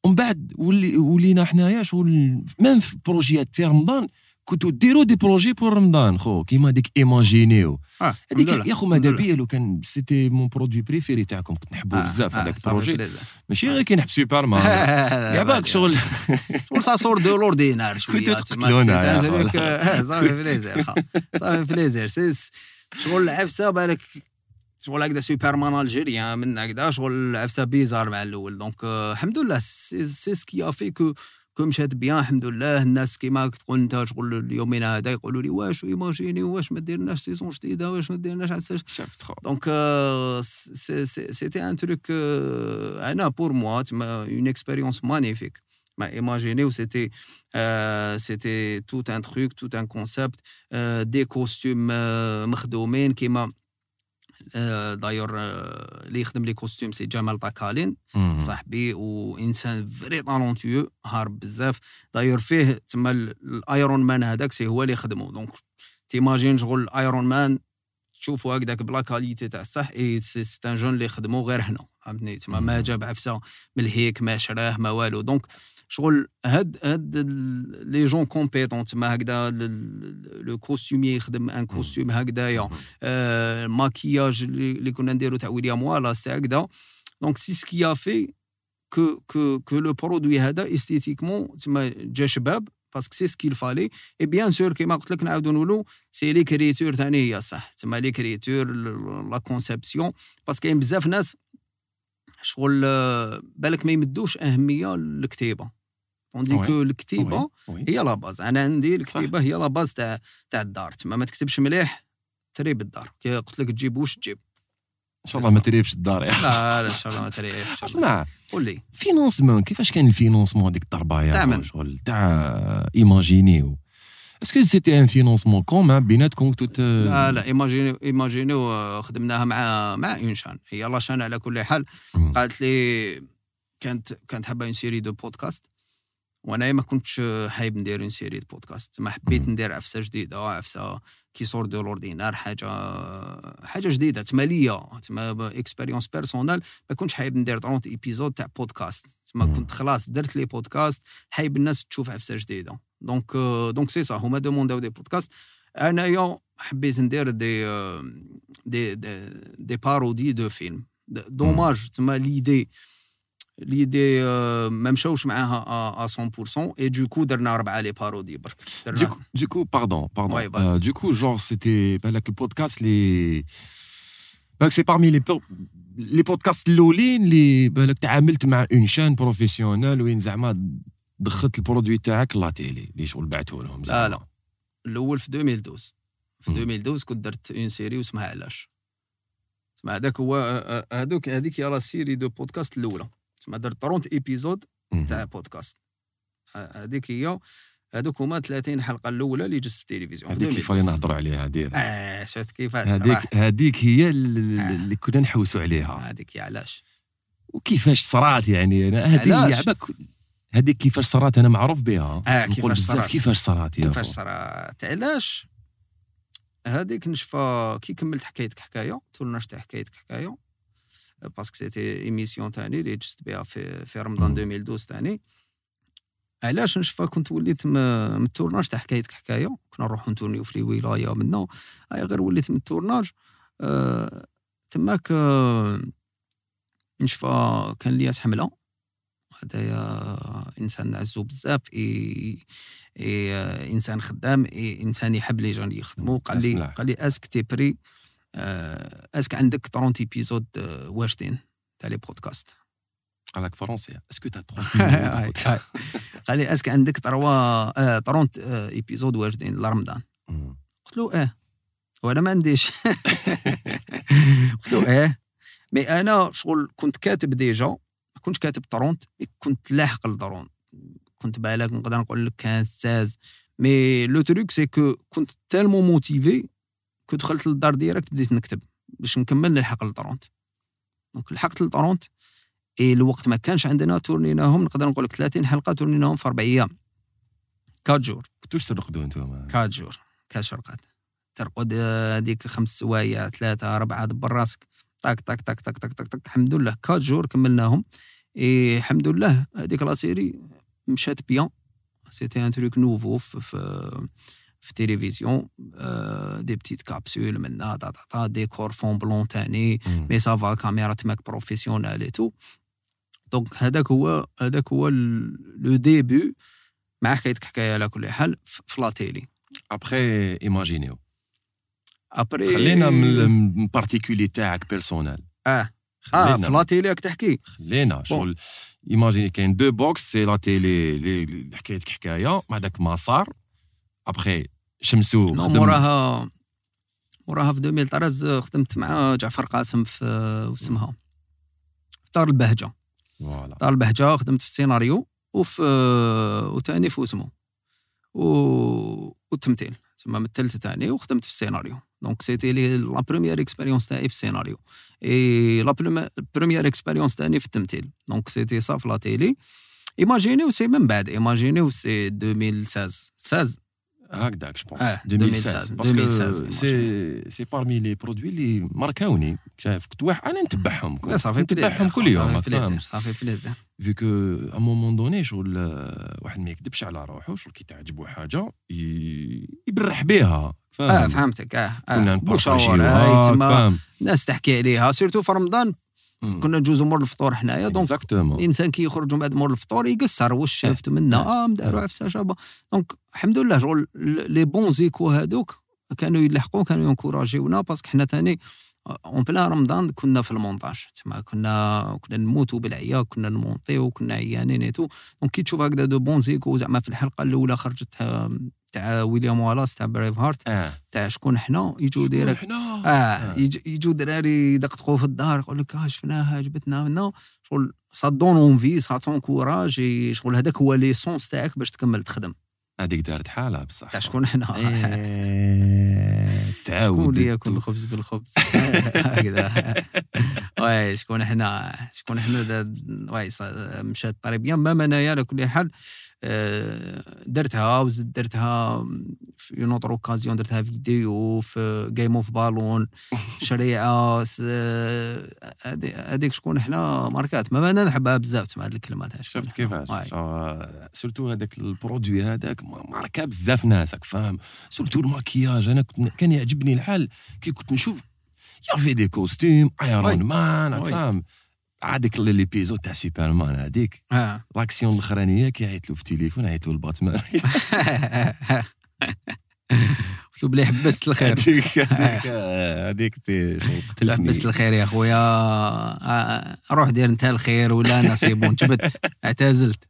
ومن بعد ولي ولينا حنايا شغل ميم في بروجيات في رمضان كنتو ديروا دي بروجي بور رمضان خو. كيما ديك إيماجينيو. هذيك لله. يا خو ماذا بيا لو كان سيتي مون برودوي بريفيري تاعكم كنت نحبوه آه، بزاف آه، هذاك البروجي. ماشي غير كي نحب سوبر مان يا باك شغل شغل. سا سور دو لوردينار شوية كنتو تقتلونا آه، صافي بليزير. صافي بليزير. شغل عفسه بالك شغل هكذا سوبرمان ألجيريان من هكذا شغل عفسه بيزار مع الأول. دونك آه، الحمد لله سي سكي في كو كو مشات بيان الحمد لله الناس كيما تقول انت شغل اليومين هذا يقولوا لي واش ايماجيني واش ما ديرناش سيزون جديده واش ما ديرناش عفسه شفت خو Donc, euh, c'est- c'est- c'était un truc, euh, Anna, pour moi, tu m'as- une expérience magnifique. Mais ايماجينيو c'était, euh, c'était tout un truc, tout un concept, euh, des costumes euh, مخدومين كيما d'ailleurs euh, اللي يخدم les costumes c'est جمال طاكالين. صاحبي وانسان vrai talentueux هارب بزاف. داير فيه تما ال- ال Iron Man هذاك c'est هو اللي خدمه donc t'imagines شغل ال Iron Man تشوفوا هكذاك ب la qualité تاع الصح et c'est c'est un jeune اللي خدمو غير هنا. فهمتني؟ تما ما جاب عفسة من الهيك ما شراه ما والو. donc شغل هاد هاد les jeunes compétents تما هكذا le costumier يخدم un costume هكذايا آه، الماكياج اللي اللي كنا نديرو تاع ويليام والاس تاع هكذا donc c'est ce qui fait que que que le produit هذا esthétiquement تما جا شباب parce que c'est ce qu'il fallait et bien sûr كيما قلت لك نعاودو نقولو c'est l'écriture ثاني هي صح. تما l'écriture la conception parce que كاين بزاف ناس شغل آه، بالك ما يمدوش أهمية للكتيبه tandis oui. que الكتيبه. هي la base أنا عندي الكتيبه هي la base تاع تاع الدار تما ما تكتبش مليح تري بالدار كي قلت لك تجيب واش تجيب ان شاء الله ما تريبش الدار يا. لا لا ان شاء الله ما تري إن شاء الله. اسمع قول لي financement كيفاش كان ال financement هذيك الضربه يا تاع؟ شغل تاع ايماجينيو est-ce que c'était un financement commun بيناتكم tout لا لا ايماجينيو ايماجينيو خدمناها مع مع une chaîne هي la chaîne على كل حال. قالت لي كانت كانت حابه une série de podcasts وأنا ما كنتش حاب ندير une série podcast ما حبيت. ندير عفسة جديدة عفسة qui sort de l'ordinaire حاجة حاجة جديدة تما ليا تما expérience personnelle ما كنتش حاب ندير 30 épisodes تاع بودكاست تما. كنت خلاص درت les podcasts حاب الناس تشوف عفسة جديدة. donc donc c'est ça هما دومونداو des podcasts انايا حبيت ندير des des des, des parodies de films dommage تما l'idée l'idée آه، ما مشاوش معاها à 100% et du coup درنا اربعه les parodies برك Du درنا coup, coup, pardon, pardon. Ouais. Euh, du coup, genre, c'était podcast, les. Bah, c'est parmi les, po- les podcasts الاولين اللي بالك تعاملت مع une chaîne professionnelle وين زعما دخلت ال produit تاعك la télé اللي شغل بعته لهم لا. لا الأول في 2012 في مم. 2012 كنت درت une série واسمها علاش تسمى هذاك هو آه، آه، هذوك هذيك هي la série de podcasts الأولى تسمى درت 30 épisodes. تاع بودكاست. آه، هذيك هي. هذوك هما 30 حلقة الأولى اللي جات في التلفزيون. هذيك كيف اللي 2012. نهضروا عليها دير آه شفت كيفاش. هذيك هذيك هي اللي آه. اللي كنا نحوسوا عليها. هذيك علاش؟ وكيفاش صرات يعني؟ أنا هذه هذيك كيفاش صرات؟ أنا معروف بها. آه، كيفاش صرات. كيفاش صرات كيفاش. صرات؟ علاش؟ هذيك نشفى كي كملت حكايتك حكاية tournage تاع حكايتك حكاية. parce que c'était émission تاني اللي جست بها في في رمضان مم. 2012 تاني علاش نشفى كنت وليت من ال tournage تاع حكايتك حكايه كنا نروحو نتورنيو في الولايه منا هاي غير وليت من ال tournage آه تماك آه نشفى كان ليا حمله هذايا انسان نعزو بزاف إي إي انسان خدام إي انسان يحب les jeunes يخدموا قال لي. قال لي est-ce que t'es prêt est-ce que عندك 30 épisodes آه، واجدين تاع les podcasts؟ قال لك français est-ce que تا هاي- هاي. قال لي est-ce que عندك trois آه، 30 آه، épisodes واجدين لرمضان. قلت له آه. وأنا ما عنديش. قلت له آه. mais أنا شغل كنت كاتب déjà ما كنتش كاتب trente mais كنت لاحق لل trente كنت بالك نقدر نقول لك كان 16 mais le truc c'est que كنت tellement motivé que دخلت للدار direct بديت نكتب باش نكمل نلحق لل trente donc لحقت لل trente et الوقت ما كانش عندنا تورنيناهم نقدر نقول لك 30 حلقة تورنيناهم في أربع أيام. 4 jours. كنتوش ترقدوا أنتم 4 jours. كاش شرقات. ترقد هذيك خمس سوايع ثلاثة أربعة دبر راسك. طاك طاك طاك طاك طاك طاك طاك الحمد لله 4 jours كملناهم. إي الحمد لله هذيك la série مشات bien. c'était un truc nouveau في, في في التلفزيون آه des petites capsules منا تا تا تا décor fond blanc تاني مم. mais ça va caméra تماك professionnelle et tout donc هذاك هو هذاك هو le début مع حكايتك حكايه على كل حال ف- في la télé après ايماجينيو après خلينا من من particulier تاعك personnel آه آه خلينا في la télé راك تحكي خلينا شغل imagine كاين deux box c'est la télé لي- اللي حكايتك حكايه مع داك مسار ابخي شمسو خدم. موراها موراها في 2013 خدمت مع جعفر قاسم في واسمها في دار البهجة. voilà. دار البهجة خدمت في السيناريو وفي وتاني في اسمه و... والتمثيل. تما مثلت تاني وخدمت في السيناريو. donc c'était les la première expérience تاعي في السيناريو. et la première expérience تاني في التمثيل. donc c'était ça في la télé ايماجينيو c'est من بعد ايماجينيو c'est 2016 16 هكذاك je pense آه، 2016 2016 parce que 2016 c'est c'est parmi les produits اللي ماركاوني شايف؟ كنت واحد أنا نتبعهم صافي نتبعهم كل يوم ça fait plaisir ça fait plaisir vu qu'au moment donné شغل آه، واحد ما يكذبش على روحه شغل كي تعجبو حاجة يبرح بها. آه فاهم فهمتك. آه كنا آه نبارطاجيوها تما فاهم الناس تحكي عليها surtout في رمضان. كنا ندوزو مور الفطور حنايا donc الانسان كي يخرج من بعد مور الفطور يقصر واش شافت منا آه مدارو عفسة شابة. donc الحمد لله شغل les bons échos هادوك كانوا يلحقوا كانوا ينكوراجيونا parce que حنا تاني en plein رمضان كنا في المونتاج تما كنا كنا نموتوا بالعيا كنا نمونطيو كنا عيانين et tout donc كي تشوف هكذا de bons échos زعما في الحلقة الاولى خرجت آه، تاع ويليام والاس تاع Braveheart آه تاع شكون حنا يجوا direct آه يج- يجوا دراري يدقدقوا في الدار يقول لك آه شفناها عجبتنا منا شغل ça donne envie ça t'encourage شغل هذاك هو l'essence تاعك باش تكمل تخدم هذيك دارت حالها بصح. تاع شكون حنا؟ إيه، شكون تعاود اللي ياكل الخبز بالخبز؟ هكذا. واي شكون حنا؟ شكون حنا؟ واي صا- مشات très bien même انايا على كل حال. درتها وزدت درتها في une autre occasion درتها فيديو في Game of بالون شريعة س- هادي- هذيك شكون حنا ماركات ما أنا نحبها بزاف تسمع تاع شكون شفت. كيفاش surtout هذاك ال produit هذاك ما- ماركا بزاف ناس راك فاهم surtout الماكياج أنا كنت كان يعجبني الحال كي كنت نشوف y avait des costumes. Iron Man. فاهم هذيك l'épisode تاع سوبرمان هذيك. آه. l'action الاخرانيه كي عيط له في التليفون عيط له الباتمان قلت له بلي حبست الخير؟ هذيك هذيك شغل قتلتني حبست الخير يا خويا. آه، روح دير انت الخير ولا أنا c'est bon جبت اعتزلت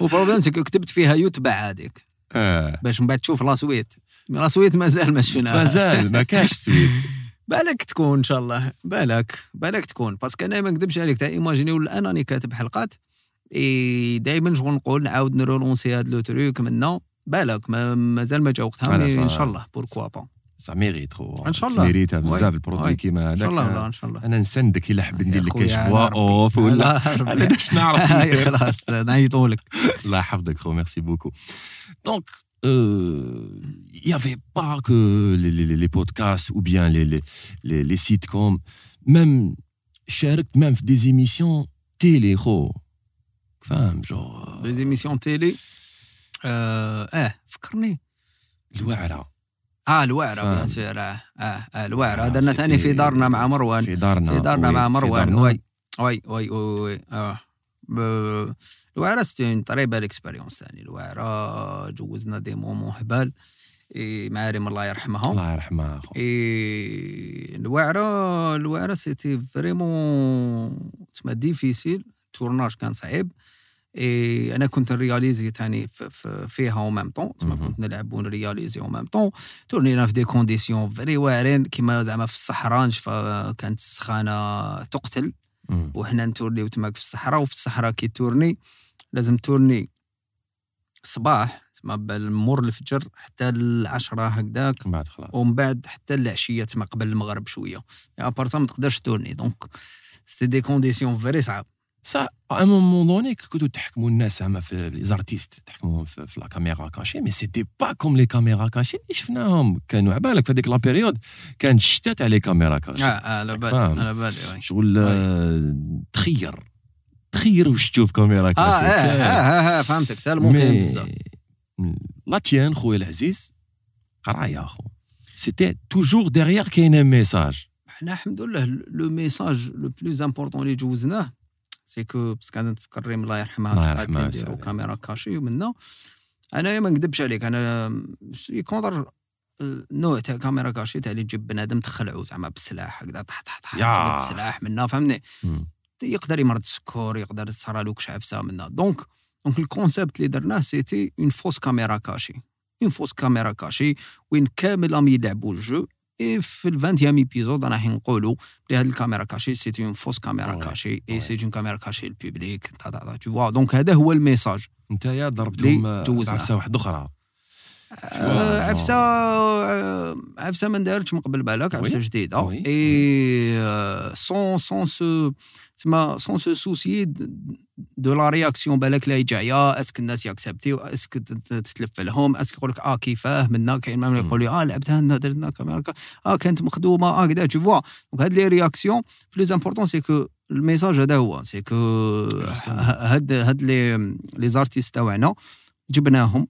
و problème كتبت فيها يتبع هذيك. آه. باش من بعد تشوف la suite. la suite مازال ما شفناها مازال ما كاش suite. بالك تكون إن شاء الله. بالك بالك تكون. parce que أنا ما نكذبش عليك. تاع imaginer ولا أنا راني كاتب حلقات إي دائما شغل نقول نعاود نرونونسي هاد le truc منا بالك ما مازال ما جا وقتها إن صح. شاء الله. pourquoi pas ça mérite خو إن شاء الله. ميريتها. بزاف ال produit oui. كيما إن هذاك. شاء الله إن شاء الله. أنا نسندك إلا حب ندير لك كاش fois ربي. ah voilà. باش نعرف. خلاص نعيطولك. الله يحفظك خو. merci beaucoup donc il y avait pas que les, les, les podcasts ou bien les, les, les, les sitcoms. Même شاركت même في des émissions télé خو فاهم جو des émissions télé آه, آه فكرني الوعره آه الوعره فاهم. bien sûr آه آه, آه الوعره آه، درنا ثاني في c'était- دارنا مع مروان في دارنا في دارنا oui، مع في مروان دارنا. oui oui oui oui, oui. آه ب- الوعره c'était une très belle expérience ثاني الوعره جوزنا des moments هبال إي مع ريم الله يرحمها الله يرحمها إي الوعره الوعره c'était vraiment تسمى difficile ال tournage كان صعيب. إي أنا كنت نرياليزي ثاني فيها au même temps تما. كنت نلعب ونرياليزي au même temps تورنينا في des conditions vraiment واعرين كيما زعما في الصحراء نشفى كانت السخانه تقتل. وحنا نتورنيو تماك في الصحراء وفي الصحراء كي تورني لازم تورني صباح تما بالمور الفجر حتى العشرة هكذاك من بعد خلاص. ومن بعد حتى العشية تما قبل المغرب شوية. après ما تقدرش تورني. donc c'était des conditions vraiment صعاب صح à moment donné كنتو تحكموا الناس زعما في les artistes تحكموهم في, في la caméra cachée mais c'était pas comme les caméras cachées اللي شفناهم كانوا عبالك في هذيك la période كان شتا تاع les caméras cachées آه على بالي. على بالي. شغل تخير تخير واش تشوف كاميرا آه cachée آه آه, آه فهمتك حتى الممكن بزاف لا تيان خويا العزيز قرايه اخو c'était toujours derrière كاين un message حنا الحمد لله le message le plus important اللي جوزناه c'est que parce que أنا نتفكر ريم الله يرحمها الله يرحمها نديرو. caméra cachée ومنا انايا ما نكذبش عليك أنا contre النوع تاع caméra cachée تاع اللي تجيب بنادم تخلعو زعما بالسلاح هكذا طح طح طح يا. جبد السلاح منا فهمني. يقدر يمرض السكر يقدر تصرى له كش عفسه منا donc donc ال concept اللي درناه c'était une fausse caméra cachée une fausse caméra cachée وين كامل راهم يلعبوا الجو et في ال vingtième épisode راح نقولوا بلي هاد ال caméra cachée c'était une fausse caméra. cachée. et c'est une caméra cachée ال public ta ta ta tu vois donc هذا هو ال message نتايا ضربتهم لي جوزنا. عفسة واحدة أخرى آه، عفسة آه، عفسة ما دارتش من قبل بالك عفسة. جديدة. et sans sans ce تسمى sans ce souci de la réaction بالك لا جاية est-ce que الناس ياكسبتيو est-ce que تتلف لهم est-ce que يقول لك آه كيفاه منا كاين من يقول لي آه لعبتها لنا درنا caméra ca- آه كانت مخدومه آه كذا tu vois donc هاد les réactions plus important c'est que ال message هذا هو c'est que هاد هاد les les artistes تاعنا جبناهم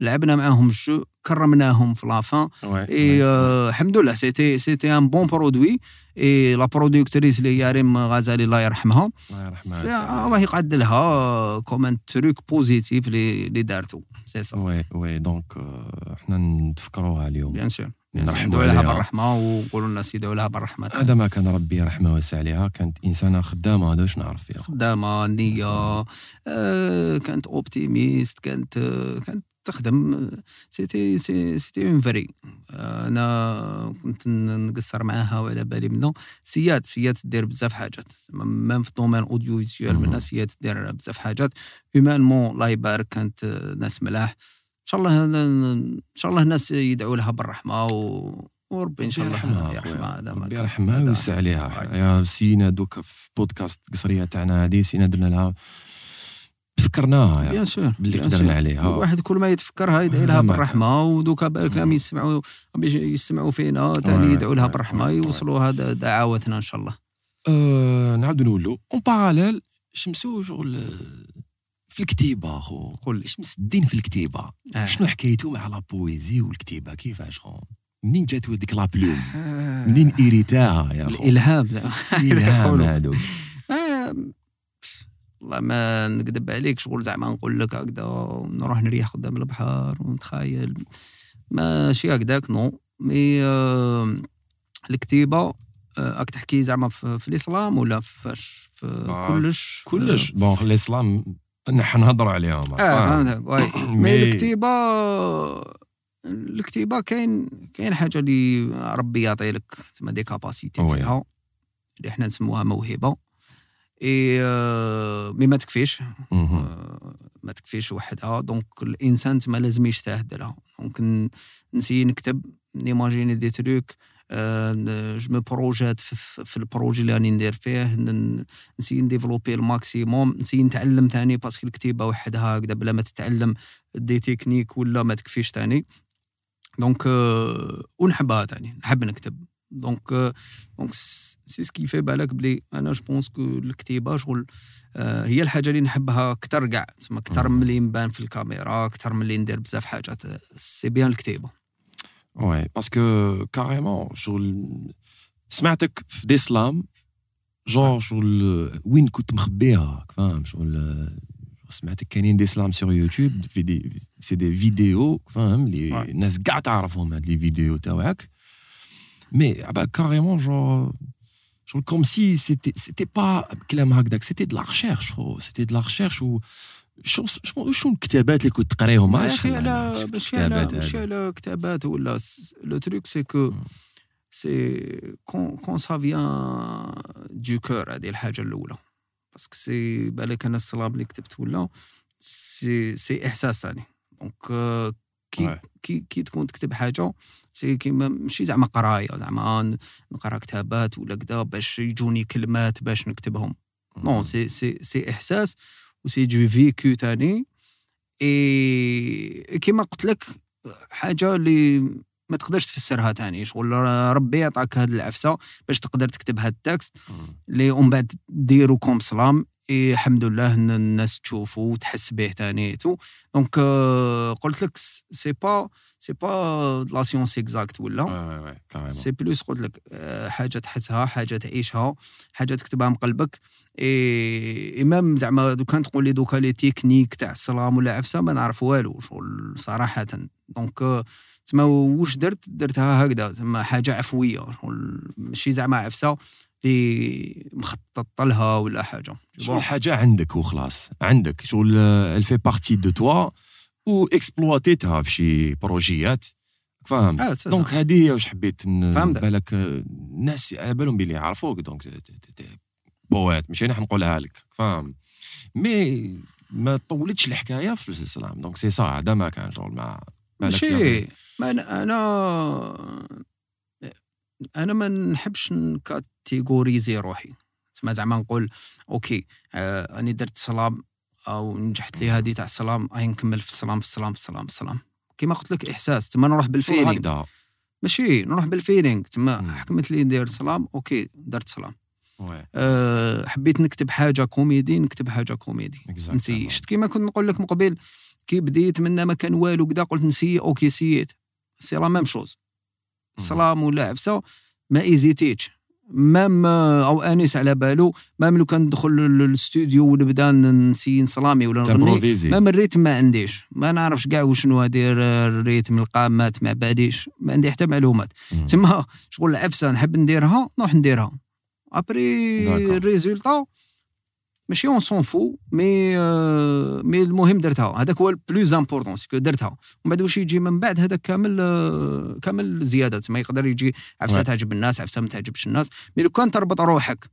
لعبنا معاهم الجو كرمناهم في la fin et الحمد لله c'était c'était un bon produit et la productrice اللي هي ريم غزالي الله يرحمها. الله يرحمها. الله يقعد لها comme un truc positif اللي دارتو. c'est ça. oui oui donc آه، حنا نتفكروها اليوم. bien sûr نرحموا لها. بالرحمة ونقولوا الناس يدعوا لها بالرحمة. هذا ما كان ربي يرحمها ويسع عليها. كانت إنسانة خدامة هذا واش نعرف فيها؟ خدامة نية آه، كانت optimiste كانت آه، كانت تخدم c'était c'- c'était en vrai أنا كنت نقصر معاها وعلى بالي منه سياد سياد تدير بزاف حاجات. même في domaine audiovisuel. منها سياد تدير بزاف حاجات. humainement الله يبارك كانت ناس ملاح. إن شاء الله إن شاء الله الناس يدعوا لها بالرحمة و... وربي إن شاء الله يرحمها يرحمها ربي. يرحمها ويوسع عليها. sinon donc في بودكاست قصرية تاعنا هذه sinon درنا لها فكرناها يا bien sûr باللي قدرنا. عليها الواحد كل ما يتفكرها يدعي لها بالرحمه ودوكا بالك لهم مم. يسمعوا يسمعوا فينا ثاني يدعوا لها بالرحمه. يوصلوا هذا دعواتنا إن شاء الله أه نعاودو نقولوا en parallèle شمسو شغل في الكتيبة أخو قول شمس الدين في الكتيبة آه. شنو حكايته مع la poésie والكتيبة كيفاش خو منين جاتو هذيك la plume آه. منين hérita ها يا خو الإلهام ذا. الهام يقولوا. هذوك والله ما نكذب عليك شغل زعما نقول لك هكذا نروح نريح قدام البحر ونتخيل. ماشي هكذاك non. mais آه، الكتيبة آه، راك تحكي زعما في, في الإسلام ولا فاش؟ في آه، كلش؟ كلش. bon الإسلام نحن نهضروا عليهم آه فاهم؟ فهمتك. واي مي- الكتيبة الكتيبة كاين كاين حاجة اللي ربي يعطي لك تسمى des capacités. فيها اللي إحنا نسموها موهبة. اي مي ما تكفيش ما تكفيش وحدها donc الانسان تما لازم يجتهد لها donc n essaie نكتب n'imaginer des trucs je me projette في, ال projet اللي راني ندير فيه نسي نديفلوبي الماكسيموم نسي نتعلم تاني parce que الكتيبه وحدها هكذا بلا ما تتعلم des techniques ولا ما تكفيش تاني donc ونحبها تاني نحب نكتب donc donc c'est ce qui في بالك بلي أنا je pense que الكتيبه شغل هي الحاجة اللي نحبها أكثر كاع تسمى أكثر. من اللي نبان في الكاميرا أكثر من اللي ندير بزاف حاجات. c'est bien الكتيبه oui parce que carrément شغل سمعتك في des slams genre شغل وين كنت مخبيها فاهم شغل سمعتك كاينين des slams sur YouTube في des c'est des vidéos فاهم اللي. الناس كاع تعرفهم هاد les vidéos تاعك. mais عباك carrément genre شغل comme si c'était c'était pas كلام هكذاك c'était de la recherche c'était de la recherche و شو شو شو الكتابات اللي كنت تقريهم ماشي على ماشي على ماشي على كتابات ولا le truc c'est que c'est quand quand ça vient d'accord هذه الحاجة الاولى parce que سي بالك أنا ال slam اللي كتبت ولا سي سي احساس ثاني donc كي كي كي تكون تكتب حاجة c'est كيما ماشي زعما قراية زعما نقرأ كتابات ولا كذا باش يجوني كلمات باش نكتبهم. نو سي سي سي إحساس وسي دو فيكو تاني. اي كيما قلت لك حاجة اللي ما تقدرش تفسرها تاني. شغل ربي عطاك هاد العفسة باش تقدر تكتب هاد ال texte اللي ومن بعد ديرو comme slam. إيه الحمد لله ان الناس تشوفوا وتحس به تاني tout. donc قلت لك c'est pas c'est pas la science exacte ولا؟ c'est plus قلت لك حاجة تحسها حاجة تعيشها حاجة تكتبها من قلبك. et même زعما دو كان تقول لي دوكا les techniques تاع ال slam ولا عفسة ما نعرف والو صراحة. donc تما واش درت؟ درتها هكذا تما حاجة عفوية ماشي زعما عفسة اللي مخطط لها ولا حاجة. شغل حاجة عندك وخلاص عندك. شغل elle fait partie de toi و exploité تها في شي projets فاهم آه donc هذه هي واش حبيت بالك الناس على بالهم بلي يعرفوك donc بوات. ماشي أنا نقولها لك فاهم mais ما طولتش الحكاية في ال slam donc c'est ça هذا ما كان شغل ما ماشي. ما أنا أنا ما نحبش n catégoriser روحي. تسمى زعما نقول OK آه أني درت slam أو نجحت لي هذه تاع السلام هاي نكمل في السلام في السلام في السلام في السلام كيما قلت لك إحساس تما نروح بال feeling. ماشي نروح بال feeling. تما حكمت لي ندير slam OK درت slam أه حبيت نكتب حاجة كوميدي نكتب حاجة comédie. n essaie شفت كيما كنت نقول لك مقبل كي بديت منا ما كان والو كدا قلت n essaie OK essayé ت c'est la même chose slam ولا عفسه ما hésité تش même أو انيس على بالو même لو كان ندخل للاستوديو ونبدا n essaie n slamer ولا نغني même ال rythme ما عنديش ما نعرفش كاع وشنو هادي ال rythme القامات ما باليش ما عندي حتى معلومات تما شغل العفسه نحب نديرها نروح نديرها après ال résultat ماشي on s'en fout mais mais المهم درتها. هذاك هو ال plus important c'est que درتها. ومن بعد واش يجي من بعد؟ هذا كامل uh, كامل زيادات ما يقدر يجي عفسة تعجب الناس عفسة ما تعجبش الناس. mais لو كان تربط روحك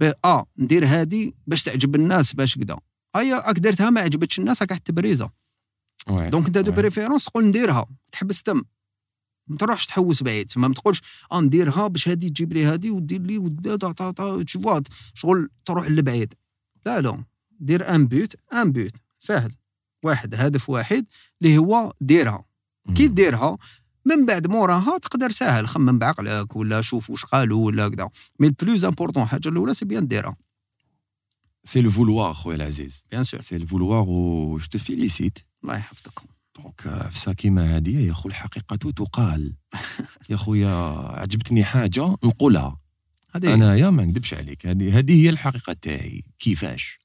ب آه ندير هذه باش تعجب الناس باش كذا اي راك درتها ما عجبتش الناس راك تبريزه donc انت de préférence تقول نديرها. تحبس تم ما تروحش تحوس بعيد. ما تقولش آه نديرها باش هذه تجيب لي هذه ودير لي تشوف شغل تروح لبعيد. لا لا دير un but un but سهل واحد هدف واحد اللي هو ديرها. كي ديرها من بعد موراها تقدر ساهل خمم بعقلك ولا شوف واش قالوا ولا كذا mais ال plus important الحاجة الأولى c'est bien ديرها. c'est le vouloir خويا العزيز. bien sûr c'est le vouloir و je te félicite الله يحفظك. donc عفسه كيما هذه يا خو الحقيقة تقال. يا خويا عجبتني حاجة نقولها. هذه انايا ما نكذبش عليك. هذه هذه هي الحقيقة تاعي. كيفاش؟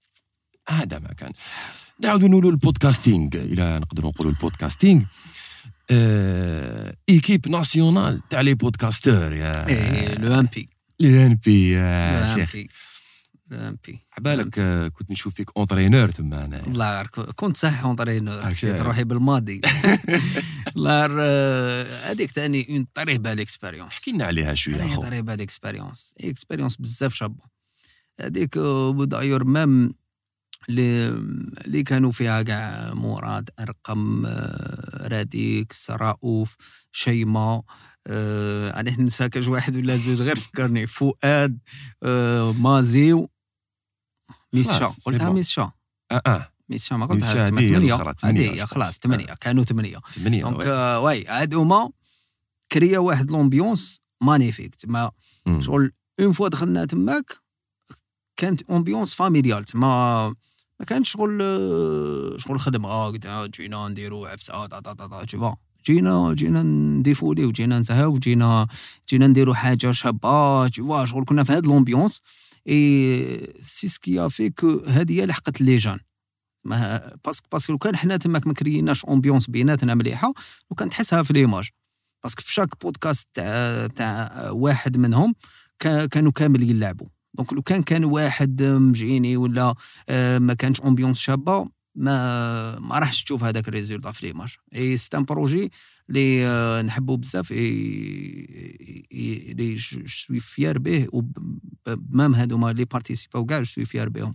هذا ما كان. نعاودوا نقولوا ال podcasting. إلى نقدروا نقولوا ال podcasting. آه équipe nationale تاع les podcasteurs y a le MB le MB يا شيخ. امبي عبالك كنت نشوف فيك entraîneur تما أنا. والله غير كنت صح entraîneur حسيت روحي بالماضي. والله هذيك ثاني une très belle expérience احكي لنا عليها شوية أخو. très belle expérience expérience بزاف شابة. هذيك d'ailleurs même اللي اللي كانوا فيها كاع مراد أرقم راديك رؤوف شيماء آه أنا ننسى كاش واحد ولا زوج غير فكرني فؤاد آه مازي ميسشا قلتها ميسشا آه آه. ميسشا ما قلتها ثمانية. هذه خلاص ثمانية كانوا ثمانية. ثمانية donc ouais هاد هما كريا واحد l'ambiance magnifique تما شغل une fois دخلنا تماك كانت ambiance familiale تما ما كانش شغل شغل خدمة. جينا نديرو عفسه تا تا تا تا جينا جينا نديفو ليه وجينا نزهاو وجينا جينا نديرو حاجة شابة تشوا شغل كنا في هاد l'ambiance. et c'est ce qui fait que هادي هي les gens ما parce que parce que لو كان حنا تماك ما كريناش ambiance بيناتنا مليحة وكان تحسها في l'image parce que في chaque podcast تاع تاع واحد منهم كا- كانوا كامل يلعبوا. donc لو كان كان واحد مجيني ولا آه، ما كانش ambiance شابة ما ما راحش تشوف هذاك ال résultat في les matchs et c'est un projet اللي آه، نحبو بزاف. et اللي je suis fier به و même هذوما اللي بارتيسيباو كاع suis fier بهم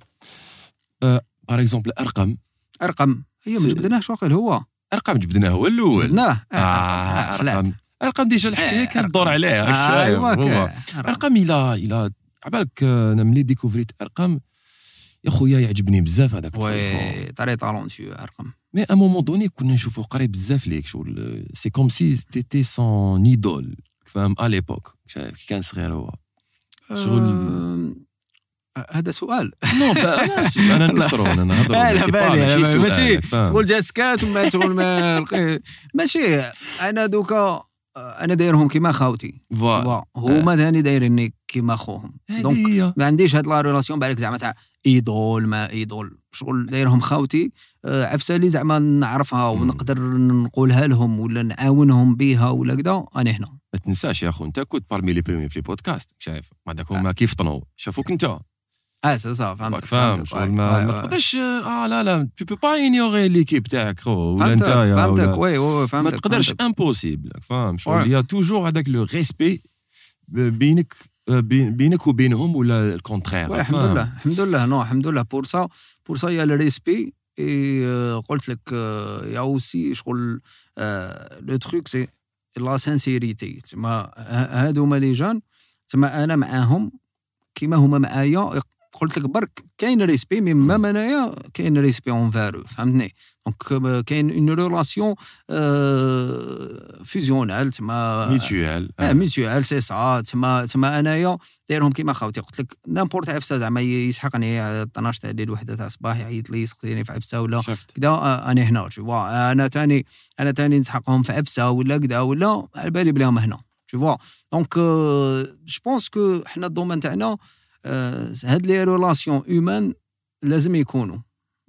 par exemple ارقام ارقم هي ما جبدناهش واقيل هو؟ ارقام جبدناه هو الأول. جبدناه. آه، خلعت. ارقام ارقام déjà الحكاية كان الدور عليه آه،. كا- ارقام إلى إلى عبالك آه، أنا ملي ديكوفريت. ارقام يا خويا يعجبني بزاف هذاك. oui très talentueux ارقم mais à moment donné كنا نشوفو قريب بزاف ليك شغل c'est comme si t'étais son idole فاهم؟ à l'époque كي كان صغير هو. شغل- هذا سؤال. non أنا نكسرو أنا ماشي با- بالي ماشي سؤال، ماشي فاهم؟ شغل جا سكات وما شغل ما ماشي أنا دوكا أنا دايرهم كيما خاوتي. voilà. voilà. هما ثاني دايريني كيما خوهم. donc ما عنديش هاد la relation بالك زعما تاع idole ما idole. شغل دايرهم خاوتي. آه، عفسة اللي زعما نعرفها ونقدر نقولها لهم ولا نعاونهم بها ولا كذا أنا هنا. ما تنساش يا أخو أنت كنت parmi les premiers في les podcasts شايف؟ بعدك هما كيف طنوا. شافوك أنت. آه سي راك فهمت فاهم شغل ما ما تقدرش آه لا لا tu peux pas ignorer l'équipe تاعك خو ولا انت فهمتك oui oui ما فهمتك تقدرش فهمتك. impossible فاهم. شغل y a toujours هذاك le respect بينك بين- بينك وبينهم ولا ال contraire oui الحمد لله الحمد لله non الحمد لله pour ça pour ça y a ال respect et قلت لك آه، y a aussi شغل le truc c'est la sincérité تسمى هادو هما les gens تسمى أنا معاهم كيما هما معايا قلت لك برك كاين respect mais même انايا كاين respect envers eux فهمتني؟ donc كاين une relation fusionnelle تسمى mutuelle آه mutuelle c'est ça تما تما انايا دايرهم كيما خاوتي قلت لك n'importe عفسة زعما يسحقني 12 تاع الليل وحده تاع الصباح يعيط لي يسقسيني في عفسة ولا كدا آه، أنا هنا vois. أنا تاني أنا تاني نسحقهم في عفسة ولا كدا ولا على بالي بليهم هنا vois. donc je pense que حنا ال domaine تاعنا آه، هاد les relations humaines لازم يكونوا.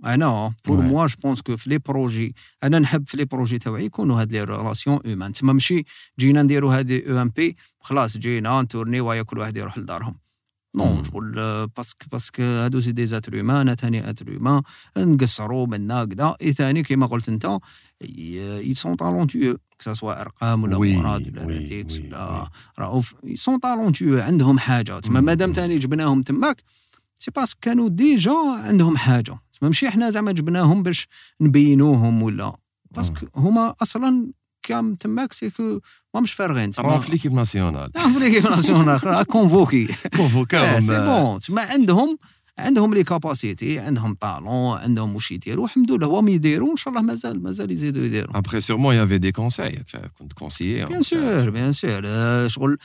أنا pour. moi je pense que في les projets أنا نحب في les projets تاوعي يكونوا هاد les relations humaines تما ماشي جينا نديروا هادي au MB خلاص جينا نتورني ويا كل واحد يروح لدارهم. non. شغل آه، parce que parce que هادو c'est des êtres humains أنا ثاني être humain نقصروا منا كدا اي ثاني كيما قلت انت ils sont talentueux que ça soit ارقام ولا مراد ولا oui، ولا رؤوف sont talentueux عندهم حاجة تما. مادام ثاني جبناهم تماك c'est parce que كانوا déjà عندهم حاجة تما ماشي إحنا زعما جبناهم باش نبينوهم ولا parce que هما أصلا كام تماك c'est que ما مش فارغين. راهم في l'équipe nationale. راهم في l'équipe nationale convoqué كونفوكاهم c'est bon تسمى عندهم عندهم les capacités عندهم talent عندهم واش يديروا الحمد لله هما يديروا ان شاء الله مازال مازال يزيدوا يديروا. après sûrement y avait des conseils كنت conseiller bien sûr bien sûr شغل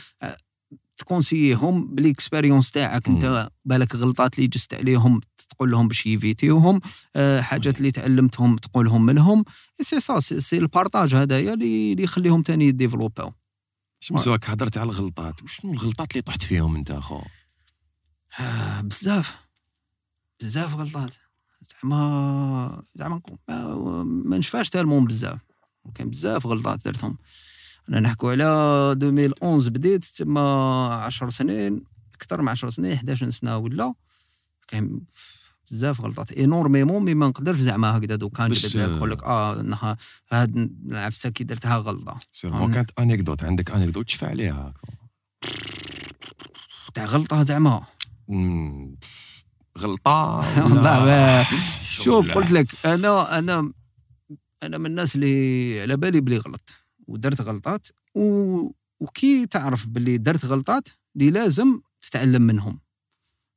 ت conseillerهم بال expérience تاعك أنت بالك غلطات اللي جزت عليهم تقول لهم باش ي évitiوهم آه، حاجات اللي تعلمتهم تقولهم منهم. c'est ça c'est ال partage هذايا اللي يخليهم تاني ي développاو. شمسوك هضرت على الغلطات. وشنو الغلطات اللي طحت فيهم أنت أخو؟ آه، بزاف. بزاف غلطات. زعما زعما ما, ما نشفاش tellement بزاف. كاين بزاف غلطات درتهم. أنا نحكو على 2011 بديت تما 10 سنين أكثر من 10 سنين 11 سنة ولا. كاين بزاف غلطات énormément mais ما نقدرش زعما هكذا دوك باش- نجبد لك نقول لك آه نها هاد العفسة كي درتها غلطة. sûrement كانت anecdote عندك anecdote تشفى عليها تاع غلطة زعما. غلطة والله ما- شوف. قلت لك أنا أنا أنا من الناس اللي على بالي بلي غلط. ودرت غلطات و... وكي تعرف باللي درت غلطات اللي لازم تتعلم منهم.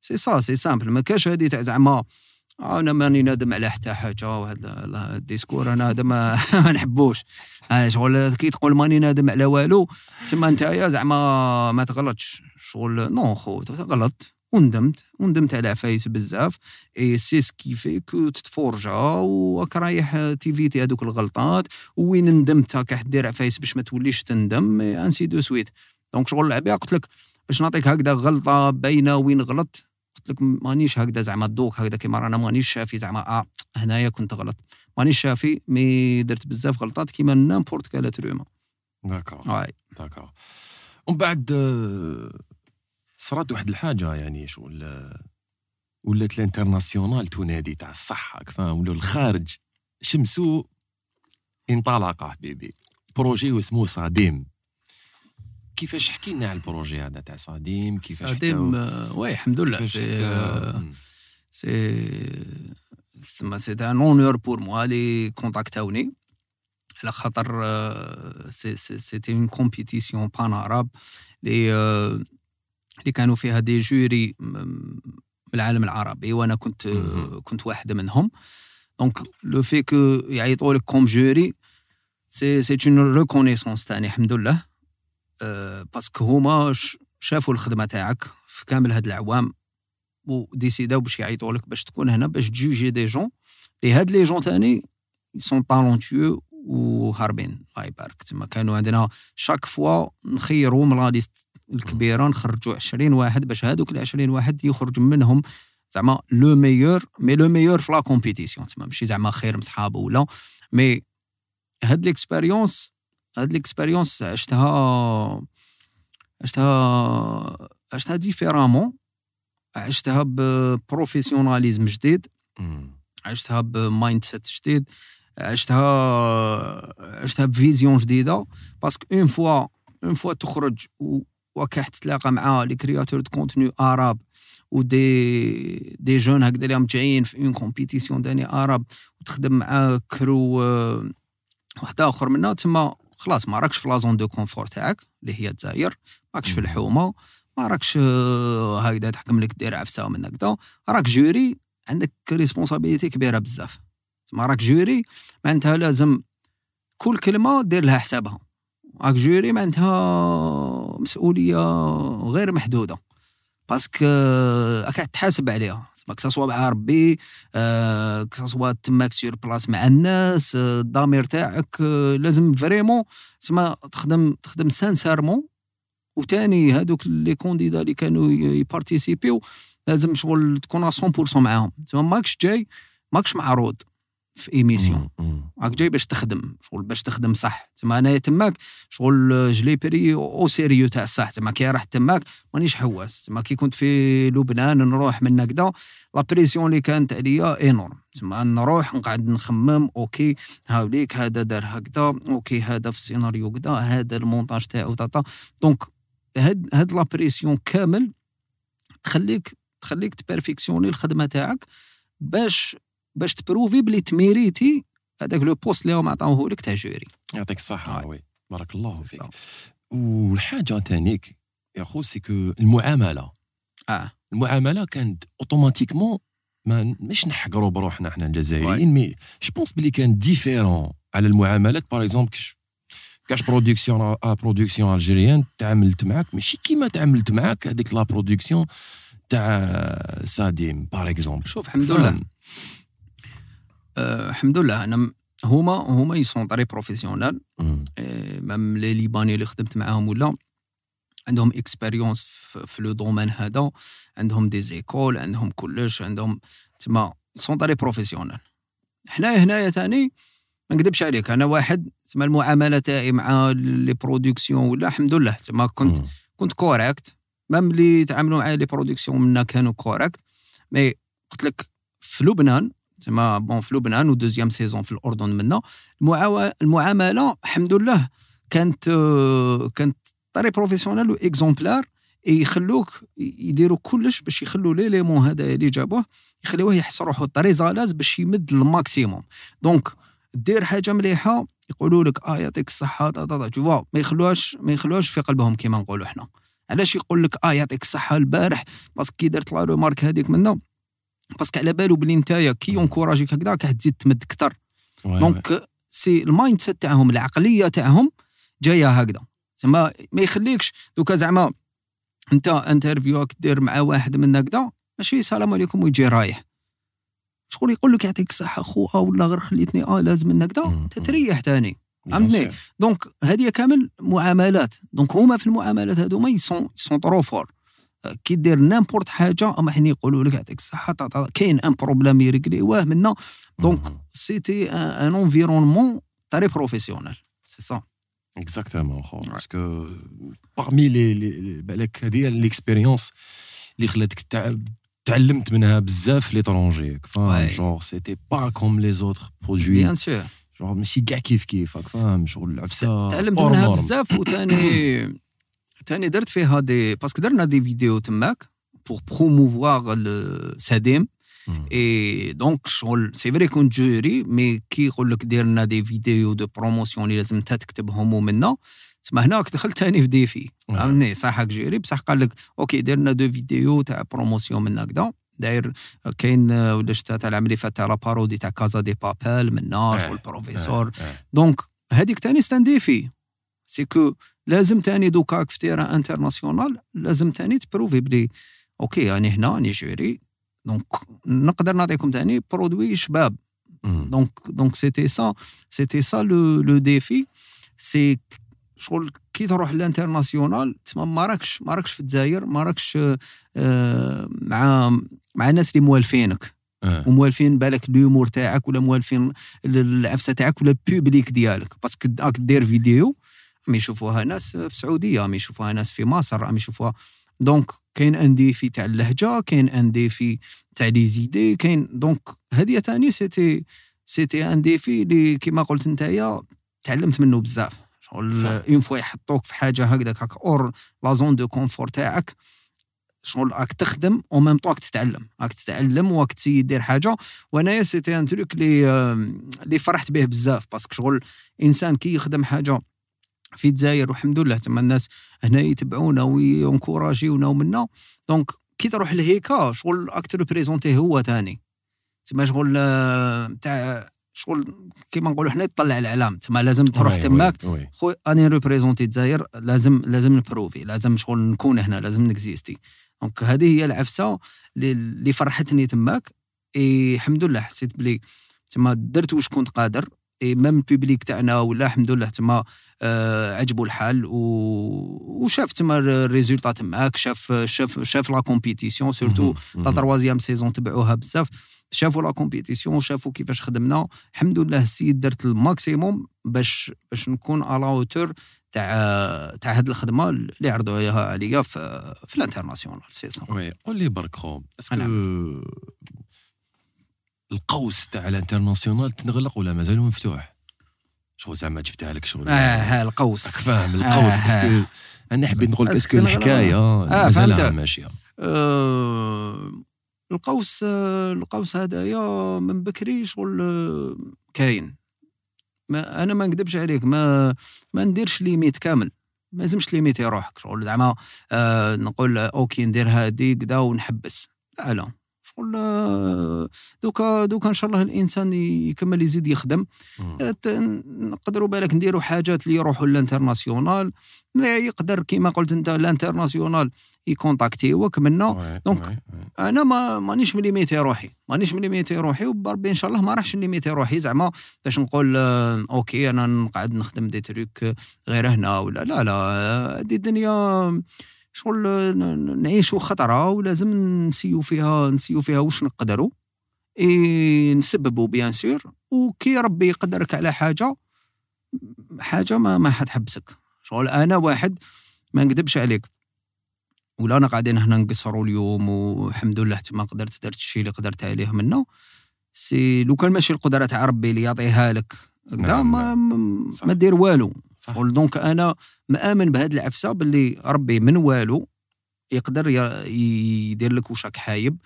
c'est ça c'est simple ما كاش هذه تاع زعما أنا ماني نادم على حتى حاجة وهذا ال discours أنا هذا ما, نحبوش. آه، شغل كي تقول ماني نادم على والو تما نتايا زعما ما تغلطش. شغل non خو تغلط. وندمت وندمت على عفايس بزاف. إي سي سكي كو تتفورجا وراك رايح تيفيتي هذوك الغلطات وين ندمت راك دير عفايس باش ما توليش تندم انسي دو سويت دونك شغل العبيه قلت لك باش نعطيك هكذا غلطة باينة وين غلط قلت لك مانيش هكذا زعما دوك هكذا كيما رانا مانيش شافي زعما آه هنايا كنت غلط. مانيش شافي مي درت بزاف غلطات كيما نامبورت كالا تروما. داكور داكور ومن بعد آه، صرات واحد الحاجة يعني شغل ولات ال international تنادي تاع الصحة فاهم؟ ولا الخارج شمسو انطلق حبيبي projet اسمه صاديم كيفاش حكي لنا على ال projet هذا تاع صاديم كيفاش صاديم آه، oui الحمد لله c'est مم. c'est un honneur pour moi لي contactاوني على خاطر c'est c'est c'était une compétition panarabe les اللي كانوا فيها des jurys من العالم العربي وأنا كنت. كنت واحد منهم. donc le fait que يعيطوا لك comme jury c'est c'est une reconnaissance تاني الحمد لله. آه، parce que هما شافوا الخدمة تاعك في كامل هاد العوام و décidاو باش يعيطوا لك باش تكون هنا باش ت juger des jeunes les هاد les jeunes تاني sont talentueux وهاربين الله يبارك تما كانوا عندنا chaque fois نخيروا من la liste الكبيره نخرجوا 20 واحد باش هادوك ال 20 واحد يخرج منهم زعما le meilleur mais le meilleur في la compétition تما ماشي زعما خير من صحابه ولا mais هاد l'expérience هاد l'expérience عشتها عشتها عشتها différemment عشتها ب professionnalisme جديد. عشتها ب mindset جديد عشتها عشتها ب vision جديدة parce que une fois une fois تخرج و- وكاح تتلاقى مع les créateurs de contenu arabes و des des jeunes هكذا اللي جايين في une compétition تاني arabe وتخدم مع crew آه، واحد آخر منا تما خلاص ما راكش في la zone de confort تاعك اللي هي الجزائر ماكش في. الحومة ما راكش آه، هكذا تحكم لك دير عفسة من هكذا. راك jury عندك responsabilité كبيرة بزاف. تما راك jury معناتها لازم كل كلمة دير لها حسابها. راك jury معناتها مسؤوليه غير محدوده parce que راك تحاسب عليها que ce soit مع ربي آه، تماك sur place مع الناس الضمير تاعك لازم فريمون تسمى تخدم تخدم سانسارمون وتاني هادوك لي كونديدا اللي كانوا يبارتيسيبيو لازم شغل تكون 100% معاهم تسمى ماكش جاي ماكش معروض في ايميسيون. راك جاي باش تخدم شغل باش تخدم صح تما انايا تماك شغل جلي بري أو سيريو تاع الصح تما كي رحت تماك مانيش حواس تما كي كنت في لبنان نروح من هكذا لا بريسيون اللي كانت عليا انورم تما نروح نقعد نخمم أوكي هاوليك هذا دار هكذا okay هذا في السيناريو كذا هذا المونتاج تاعو tata donc هاد هاد la pression كامل تخليك تخليك ت perfectionner الخدمه تاعك باش باش ت prouver بلي ت mériter هذاك le poste اللي هم عطاوه لك تاع jury. يعطيك الصحة آه. oui. بارك الله فيك. والحاجة تانيك يا خو c'est que المعاملة. آه. المعاملة كانت automatiquement ما مش نحقروا بروحنا إحنا الجزائريين mais je pense بلي كان différent على المعاملات. par exemple كش كاش production euh production algérienne تعاملت معاك. ماشي كيما تعاملت معاك هذيك la production تاع ساديم par exemple شوف الحمد لله. الحمد لله أنا هما هما ils sont très professionnels آه، même les Libanais اللي خدمت معاهم ولا عندهم expérience في le domaine هذا. عندهم des écoles عندهم كلش عندهم تما sont très professionnels حنايا هنايا تاني ما نكذبش عليك أنا واحد تما المعاملة تاعي مع les productions ولا الحمد لله تما كنت كنت correct même اللي تعاملوا معايا les productions منا كانوا corrects mais قلت لك في لبنان تما bon في لبنان و deuxième saison في الاردن منا المعامله الحمد لله كانت كانت très professionnelles و exemplaires يخلوك يديروا كلش باش يخلوا l'élément هذا اللي جابوه يخليوه يحس روحو très à l'aise باش يمد ال maximum donc دير حاجة مليحه يقولوا لك آه يعطيك الصحة تا تا tu vois، ما يخلوهاش ما يخلوهاش في قلبهم كيما نقولوا إحنا. علاش يقول لك آه يعطيك الصحة البارح؟ parce que كي درت la remarque هذيك منا باسكو على بالو بلي نتايا كي y'encourager ك هكذا راك تزيد تمد أكثر دونك سي المايند سيت تاعهم العقلية تاعهم جاية هكذا. تما ما يخليكش دوكا زعما انت انترفيوك دير مع واحد من هكذا ماشي السلام عليكم ويجي رايح. شغل يقول لك يعطيك الصحة خوها ولا غير خليتني آه لازم من هكذا. انت تريح تاني. عمني. دونك هذه كامل معاملات. دونك هما في المعاملات هذوما يسون يسون طرو فور كي دير نامبورت حاجة أما حين يقولوا لك يعطيك الصحة تا- تا- كاين ان بروبليم يريكليوه منا دونك سيتي ان انفيرونمون تري بروفيسيونال سي سا اكزاكتومون خو. Ouais. باسكو باغمي لي لي- بالك هذه هي ليكسبيريونس اللي خلاتك تع- تعلمت منها بزاف في ليترونجي فاهم Ouais. جونغ سيتي با كوم لي زوتر برودوي بيان سور جونغ ماشي كاع كيف كيف راك فاهم؟ شغل العبسه تعلمت hors منها norm. بزاف وثاني ثاني درت فيها دي باسكو درنا دي فيديو تماك بور بروموفوار ساديم مم. اي دونك شغل سي فري كنت جوري مي كي يقول لك دير لنا دي فيديو دو بروموسيون اللي لازم انت تكتبهم ومنا تسمى هناك دخلت ثاني في ديفي. فهمتني صح هاك جوري بصح قال لك أوكي دير لنا دو فيديو تاع بروموسيون من هكذا داير كاين ولا شتا تاع العملية فات تاع لا بارودي تاع كازا دي بابيل منا. شغل بروفيسور آه. دونك هذيك تاني ستان ديفي سي كو لازم تاني دوكا في terrain international لازم تاني ت prouver بلي okay راني هنا راني jury donc نقدر نعطيكم تاني produit شباب. donc donc c'était ça c'était ça le le défi c'est شغل كي تروح لل international تما ما راكش ما راكش في الجزائر ما راكش آه، مع مع الناس اللي موالفينك آه. وموالفين بالك ال humour تاعك ولا موالفين العفسه تاعك ولا ال public ديالك parce que راك دير فيديو راهم يشوفوها ناس في السعوديه راهم يشوفوها ناس في مصر راهم يشوفوها. donc كاين un défi تاع اللهجة كاين un défi تاع les idées كاين donc هذه ثاني c'était c'était un défi اللي كيما قلت نتايا تعلمت منه بزاف. شغل. une fois يحطوك في حاجة هكذاك هاك hors la zone de confort تاعك شغل راك تخدم au même temps راك تتعلم. راك تتعلم وراك ت essayer دير حاجة. وانايا سيتي ان تروك اللي آم، اللي فرحت به بزاف باسكو شغل إنسان كي يخدم حاجة في الجزائر والحمد لله تما الناس هنا يتبعونا وينكوراجيونا ومنا. دونك كي تروح لهيكا شغل راك تريبريزونتي هو تاني. تما شغل آه، تاع شغل كيما نقولوا حنا يطلع الإعلام. تما لازم تروح تماك. وي- وي. خو اني ريبريزونتي الجزائر لازم لازم نبروفي لازم شغل نكون هنا لازم نكزيستي. donc هذه هي العفسة اللي- فرحتني تماك. إي الحمد لله حسيت بلي تما درت واش كنت قادر. même ال public تاعنا ولا الحمد لله تما آه عجبو الحال و... وشاف تما ال résultat تماك شاف شاف شاف la compétition surtout. لا. troisième saison تبعوها بزاف شافوا la compétition وشافوا كيفاش خدمنا الحمد لله السيد درت ال maximum باش باش نكون à la hauteur تاع تاع هاد الخدمة اللي عرضوا عليها عليا في في ال international c'est ça oui قول لي برك خو est-ce que. القوس تاع ال international تنغلق ولا مازال مفتوح؟ شغل زعما جبتها لك شغل. آه ها القوس. راك فاهم القوس. آه،. est-ce que أنا حبيت نقول لك est-ce que. الحكاية. آه، مازالها. ماشية. آه، القوس آه، القوس هذايا من بكري شغل آه، كاين. ما أنا ما نكذبش عليك ما ما نديرش limite كامل. ما لازمش limiter روحك. شغل زعما آه نقول آه، okay ندير هادي كدا ونحبس. لا لا. شغل دوكا دوكا إن شاء الله الإنسان يكمل يزيد يخدم. نقدروا بالك نديروا حاجات اللي يروحوا لل international. لا يقدر كيما قلت أنت ال international ي contacter وك منا. donc. أنا ما مانيش م limiter روحي. مانيش م limiter روحي وبربي إن شاء الله ما راحش ن limiter روحي زعما باش نقول آه، okay أنا نقعد نخدم des trucs غير هنا ولا لا لا هذه الدنيا شغل نعيشوا خطرة ولازم ن essayer و فيها ن essayer و فيها واش نقدروا et نسببوا bien sûr. وكي ربي يقدرك على حاجة حاجة ما ما حتحبسك. شغل أنا واحد ما نكذبش عليك. ولا أنا قاعدين هنا نقصروا اليوم والحمد لله تما قدرت درت الشيء اللي قدرت عليه منه c'est لو كان ماشي القدرة تاع ربي اللي يعطيها لك هكذا نعم، ما ما-. ما دير والو. شغل donc أنا مآمن بهاد العفسة باللي ربي من والو يقدر يدير لك واش راك حاب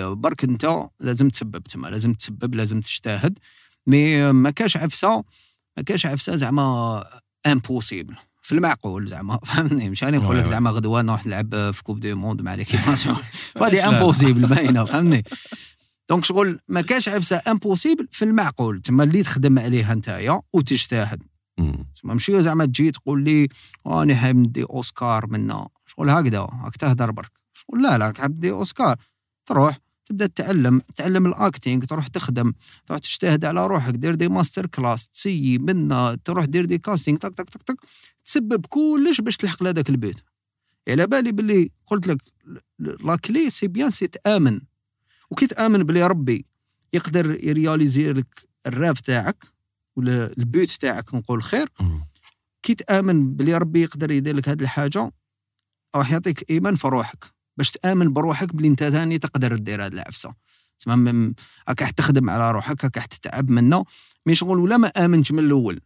برك أنت لازم تسبب تما لازم تسبب لازم تجتهد. mais ما كاش عفسة ما كاش عفسة زعما impossible في المعقول زعما فهمتني؟ مش راني نقول لك. زعما غدوه نروح نلعب في coupe du monde مع l'équipe. هذه لا؟ impossible باينة فهمني donc شغل ما كاش عفسة impossible في المعقول. تما اللي تخدم عليها نتايا وتجتهد. ماشي زعما تجي تقول لي راني حاب ندي أوسكار منا. شغل هكذا راك تهدر برك. شغل لا لا حاب تدي أوسكار. تروح تبدأ تتعلم تعلم ال acting تروح تخدم تروح تجتهد على روحك دير des master class تسيي منا تروح دير des castings تك تك تك تك تسبب كلش باش تلحق لهذاك ال but. على بالي باللي قلت لك la clé c'est bien c'est تامن وكي تأمن بلي ربي يقدر يرياليزي لك ال rêve تاعك ولا ال but تاعك نقول خير. كي تآمن بلي ربي يقدر يدير لك هذه الحاجة راح يعطيك إيمان في روحك. باش تآمن بروحك بلي أنت ثاني تقدر دير هذه العفسة. تمام؟ راك راح تخدم على روحك راك راح تتعب منه mais شغل ولا ما امنتش من الأول.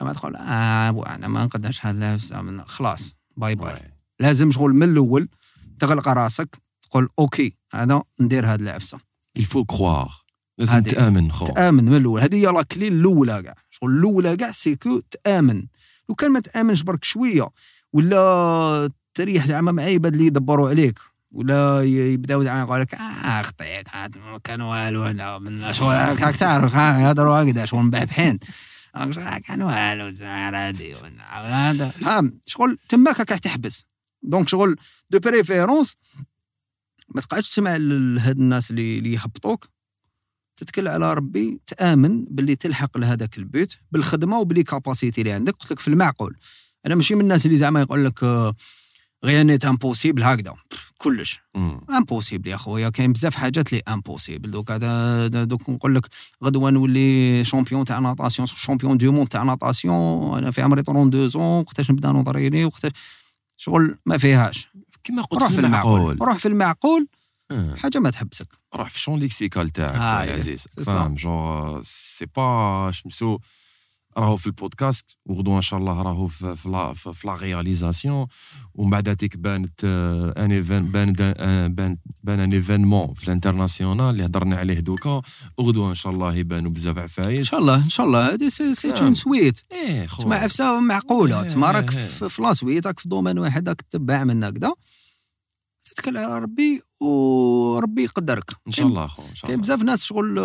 ما تقول آه أنا ما نقدرش هذه العفسة. خلاص bye bye. لازم شغل من الأول تغلق راسك تقول OK أنا ندير هذه العفسة. Il faut croire. لازم هذه. تآمن خو تآمن من الأول هذه هي la clé الأولى كاع. شغل الأولى كاع c'est que تآمن. لو كان ما تآمنش برك شوية ولا تريح زعما مع عباد اللي يدبروا عليك ولا يبداو زعما يقول لك آه خطيك كان والو أنا من شغل راك تعرف يهضروا هكذا شغل مبحبحين شغل كان والو عادي فاهم شغل تماك راك تحبس. donc شغل de préférence ما تقعدش تسمع لهاد الناس اللي اللي يهبطوك. تتكل على ربي تآمن باللي تلحق لهذاك ال but بالخدمة وب les capacités اللي عندك. قلت لك في المعقول. أنا ماشي من الناس اللي زعما يقول لك غير نيت impossible هكذا. كلش. impossible يا خويا كاين بزاف حاجات اللي impossible دوك دوك نقول لك غدوة نولي champion تاع natation champion du monde تاع natation أنا في عمري 32 زون وقتاش نبدا نتريني وقتاش. شغل ما فيهاش. كما قلت روح في المعقول. روح في المعقول. حاجة ما تحبسك. روح في الشون lexical تاعك آه، يا إيه. عزيز. c'est فاهم؟ genre j'sais pas شمسو راهو في البودكاست وغدوة إن شاء الله راهو في في لا في في لا رياليزاسيون ومن بعد تيك بانت آه، ان ايفن بان آه، بان بان ان ايفينمون في الانترناسيونال اللي هضرنا عليه دوكا. وغدوة إن شاء الله يبانوا بزاف إن عفايس شاء الله إن شاء الله. هذه سي. اون سويت خو تسمع عفسة معقولة. إيه، تما راك إيه، في لا سويت راك في دومين واحد راك تتبع من هكذا تتكل على ربي وربي يقدرك. إن شاء الله خو إن شاء كاين الله. بزاف ناس شغل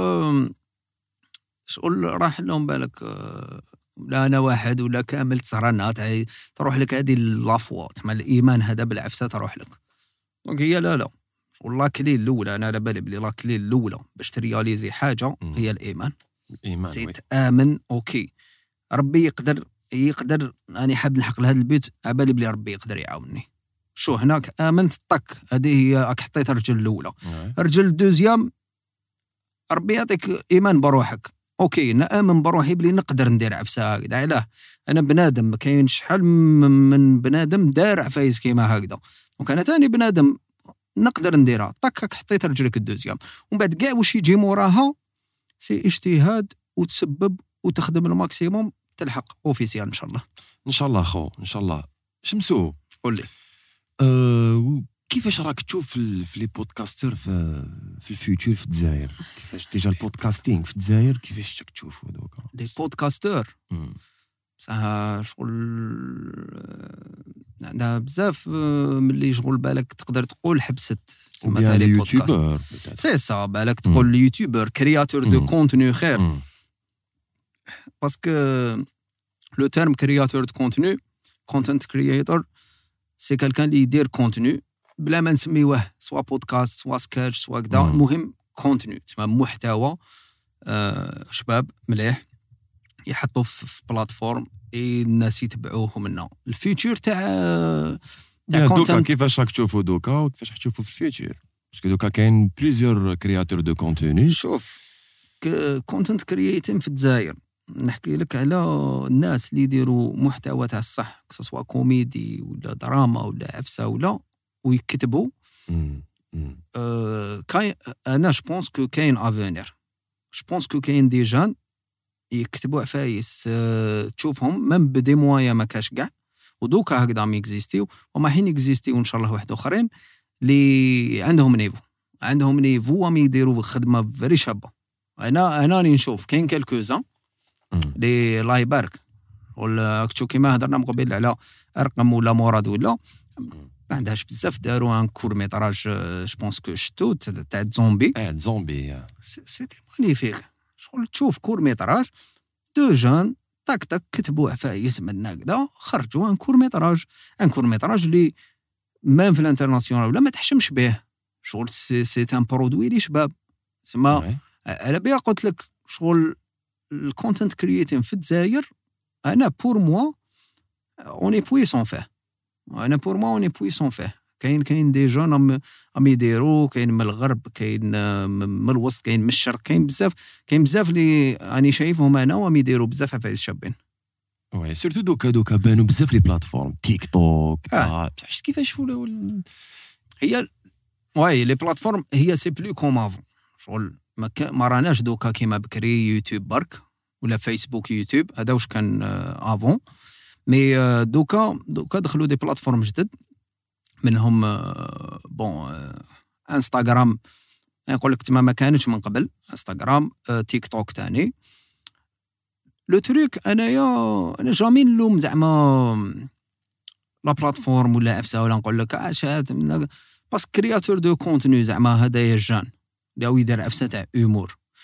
شغل راح لهم بالك آه، لا أنا واحد ولا كامل تسهرانات هاي تروح لك هذه la foi تما الإيمان هذا بالعفسة تروح لك. donc هي لا لا. شغل la clé الأولى أنا على بالي بلي la clé الأولى باش ترياليزي حاجة. هي الإيمان. ايمان c'est. تامن OK. ربي يقدر يقدر راني حاب نلحق لهذا ال but عبالي بلي ربي يقدر يعاونني. شو هناك؟ آمنت طك هذه هي راك حطيت الرجل الأولى. الرجل ال deuxième ربي يعطيك إيمان بروحك. OK نأمن بروحي بلي نقدر ندير عفسة هكذا. علاه أنا بنادم كاين شحال من بنادم دار عفايس كيما هكذا. donc أنا ثاني بنادم نقدر نديرها. طك راك حطيت رجلك ال deuxième. ومن بعد كاع واش يجي موراها؟ c'est اجتهاد وتسبب وتخدم ال maximum تلحق officiel إن شاء الله. إن شاء الله خو إن شاء الله. شمسو قول لي. كيفاش راك تشوف في les podcasters في في ال future في الجزائر كيفاش déjà ال podcasting في الجزائر كيفاش راك تشوفوا دوكا les podcasteurs مم. بصح شغل آه، عندها بزاف آه، ملي شغل بالك تقدر تقول حبست تسمى تاع les podcasts youtubeurs peut-être. سي سا بالك تقول youtubeur créateur de. contenu خير. parce que le terme créateur de contenu content creator c'est quelqu'un اللي يدير contenu بلا ما نسميوه soit podcast soit sketch soit كدا. المهم contenu تسمى محتوى آه، شباب مليح يحطوا في plateforme et الناس يتبعوه منه ال future تاع تاع دوكا كيفاش راك تشوفوا دوكا وكيفاش راك تشوفوا في ال future parce que دوكا كاين plusieurs créateurs de contenu شوف content creating في الجزائر نحكي لك على الناس اللي يديروا محتوى تاع الصح سواء كوميدي ولا دراما ولا عفسة ولا ويكتبوا. آه، كاين أنا je pense que كاين avenir je pense que كاين des gens يكتبوا عفايس آه، تشوفهم même ب des moyens ما كاش كاع. ودوكا هكذا راهم يكزيستيو. وراحين يكزيستيو إن شاء الله واحد آخرين اللي عندهم niveau. عندهم niveau راهم يديروا خدمة vrai شابه أنا أنا راني نشوف كاين quelques-uns اللي الله يبارك ولا كتشو كيما هضرنا من قبل على ارقم ولا مراد ولا. ما عندهاش بزاف داروا un court-métrage je pense que شتو تاع زومبي آه زومبي c'était magnifique شغل تشوف court-métrage de jeunes تاك تاك كتبوا عفايس من هكذا خرجوا un court-métrage un court-métrage اللي même في ال international ولا ما تحشمش به شغل c'est c'est un produit لي شباب تسمى على بها قلت لك شغل ال content creating في الجزائر أنا pour moi on est puissant فيه أنا pour moi on est puissant فيه كاين كاين des jeunes راهم يديروا كاين من الغرب كاين من الوسط كاين من الشرق كاين بزاف كاين بزاف اللي راني شايفهم أنا وراهم يديروا بزاف عفايس شابين oui surtout دوكا دوكا بانوا بزاف les plateformes تيك توك آه. كيفاش ولا ولا- هي oui les plateformes هي c'est plus comme avant شغل ما, كا- ما راناش دوكا كيما بكري يوتيوب برك ولا فيسبوك يوتيوب هذا واش كان آه، avant mais آه، دوكا دوكا دخلوا des plateformes جدد منهم آه، bon آه، انستغرام نقول لك تما ما كانتش من قبل انستغرام آه، تيك توك تاني. le truc أنايا أنا jamais نلوم زعما la plateforme ولا أفسا ولا نقول لك من- parce que créateur de contenu زعما هذايا ال jeune اللي هو يدير افسا تاع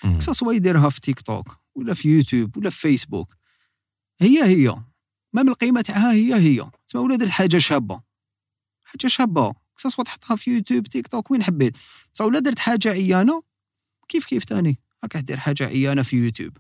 مم. soit يديرها في تيك توك ولا في يوتيوب ولا في فيسبوك. هي هي. même القيمة تاعها هي هي. تسمى ولا درت حاجة شابة. حاجة شابة. soit تحطها في يوتيوب تيك توك وين حبيت. بصح ولا درت حاجة عيانة. كيف كيف تاني؟ هاك دير حاجة عيانة في يوتيوب.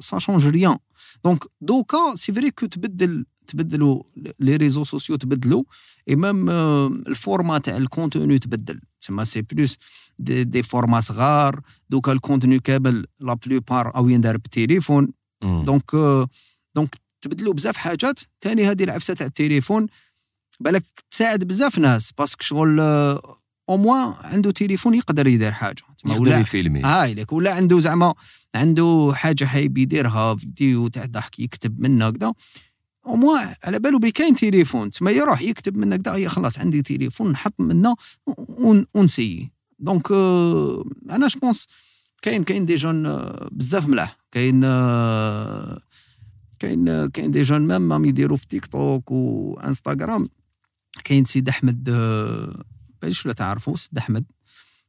ça change rien donc دوكا c'est vrai que تبدل تبدلوا les réseaux sociaux تبدلوا et même آه، ال format تاع ال contenu تبدل. تسمى c'est plus des, des formats صغار دوكا ال contenu كامل la plupart أو يندار بالتليفون. donc آه، donc تبدلوا بزاف حاجات. تاني هذه العفسة تاع التليفون بالك تساعد بزاف ناس parce que شغل au moins عنده تليفون يقدر يدير حاجة. يقدر يفيلمي. هاي لك ولا عنده زعما عنده حاجة حايب يديرها فيديو تاع ضحك يكتب منه كذا au moins على بالو بلي كاين تليفون تسمى يروح يكتب كذا هي خلاص عندي تليفون نحط منه ون- ونسي donc آه، أنا je pense كاين كاين des jeunes آه، بزاف ملاح. كاين آه، كاين آه، كاين des jeunes même même يديروا في تيك توك وانستغرام كاين سيد أحمد آه، باليش ولا تعرفوا سيد أحمد؟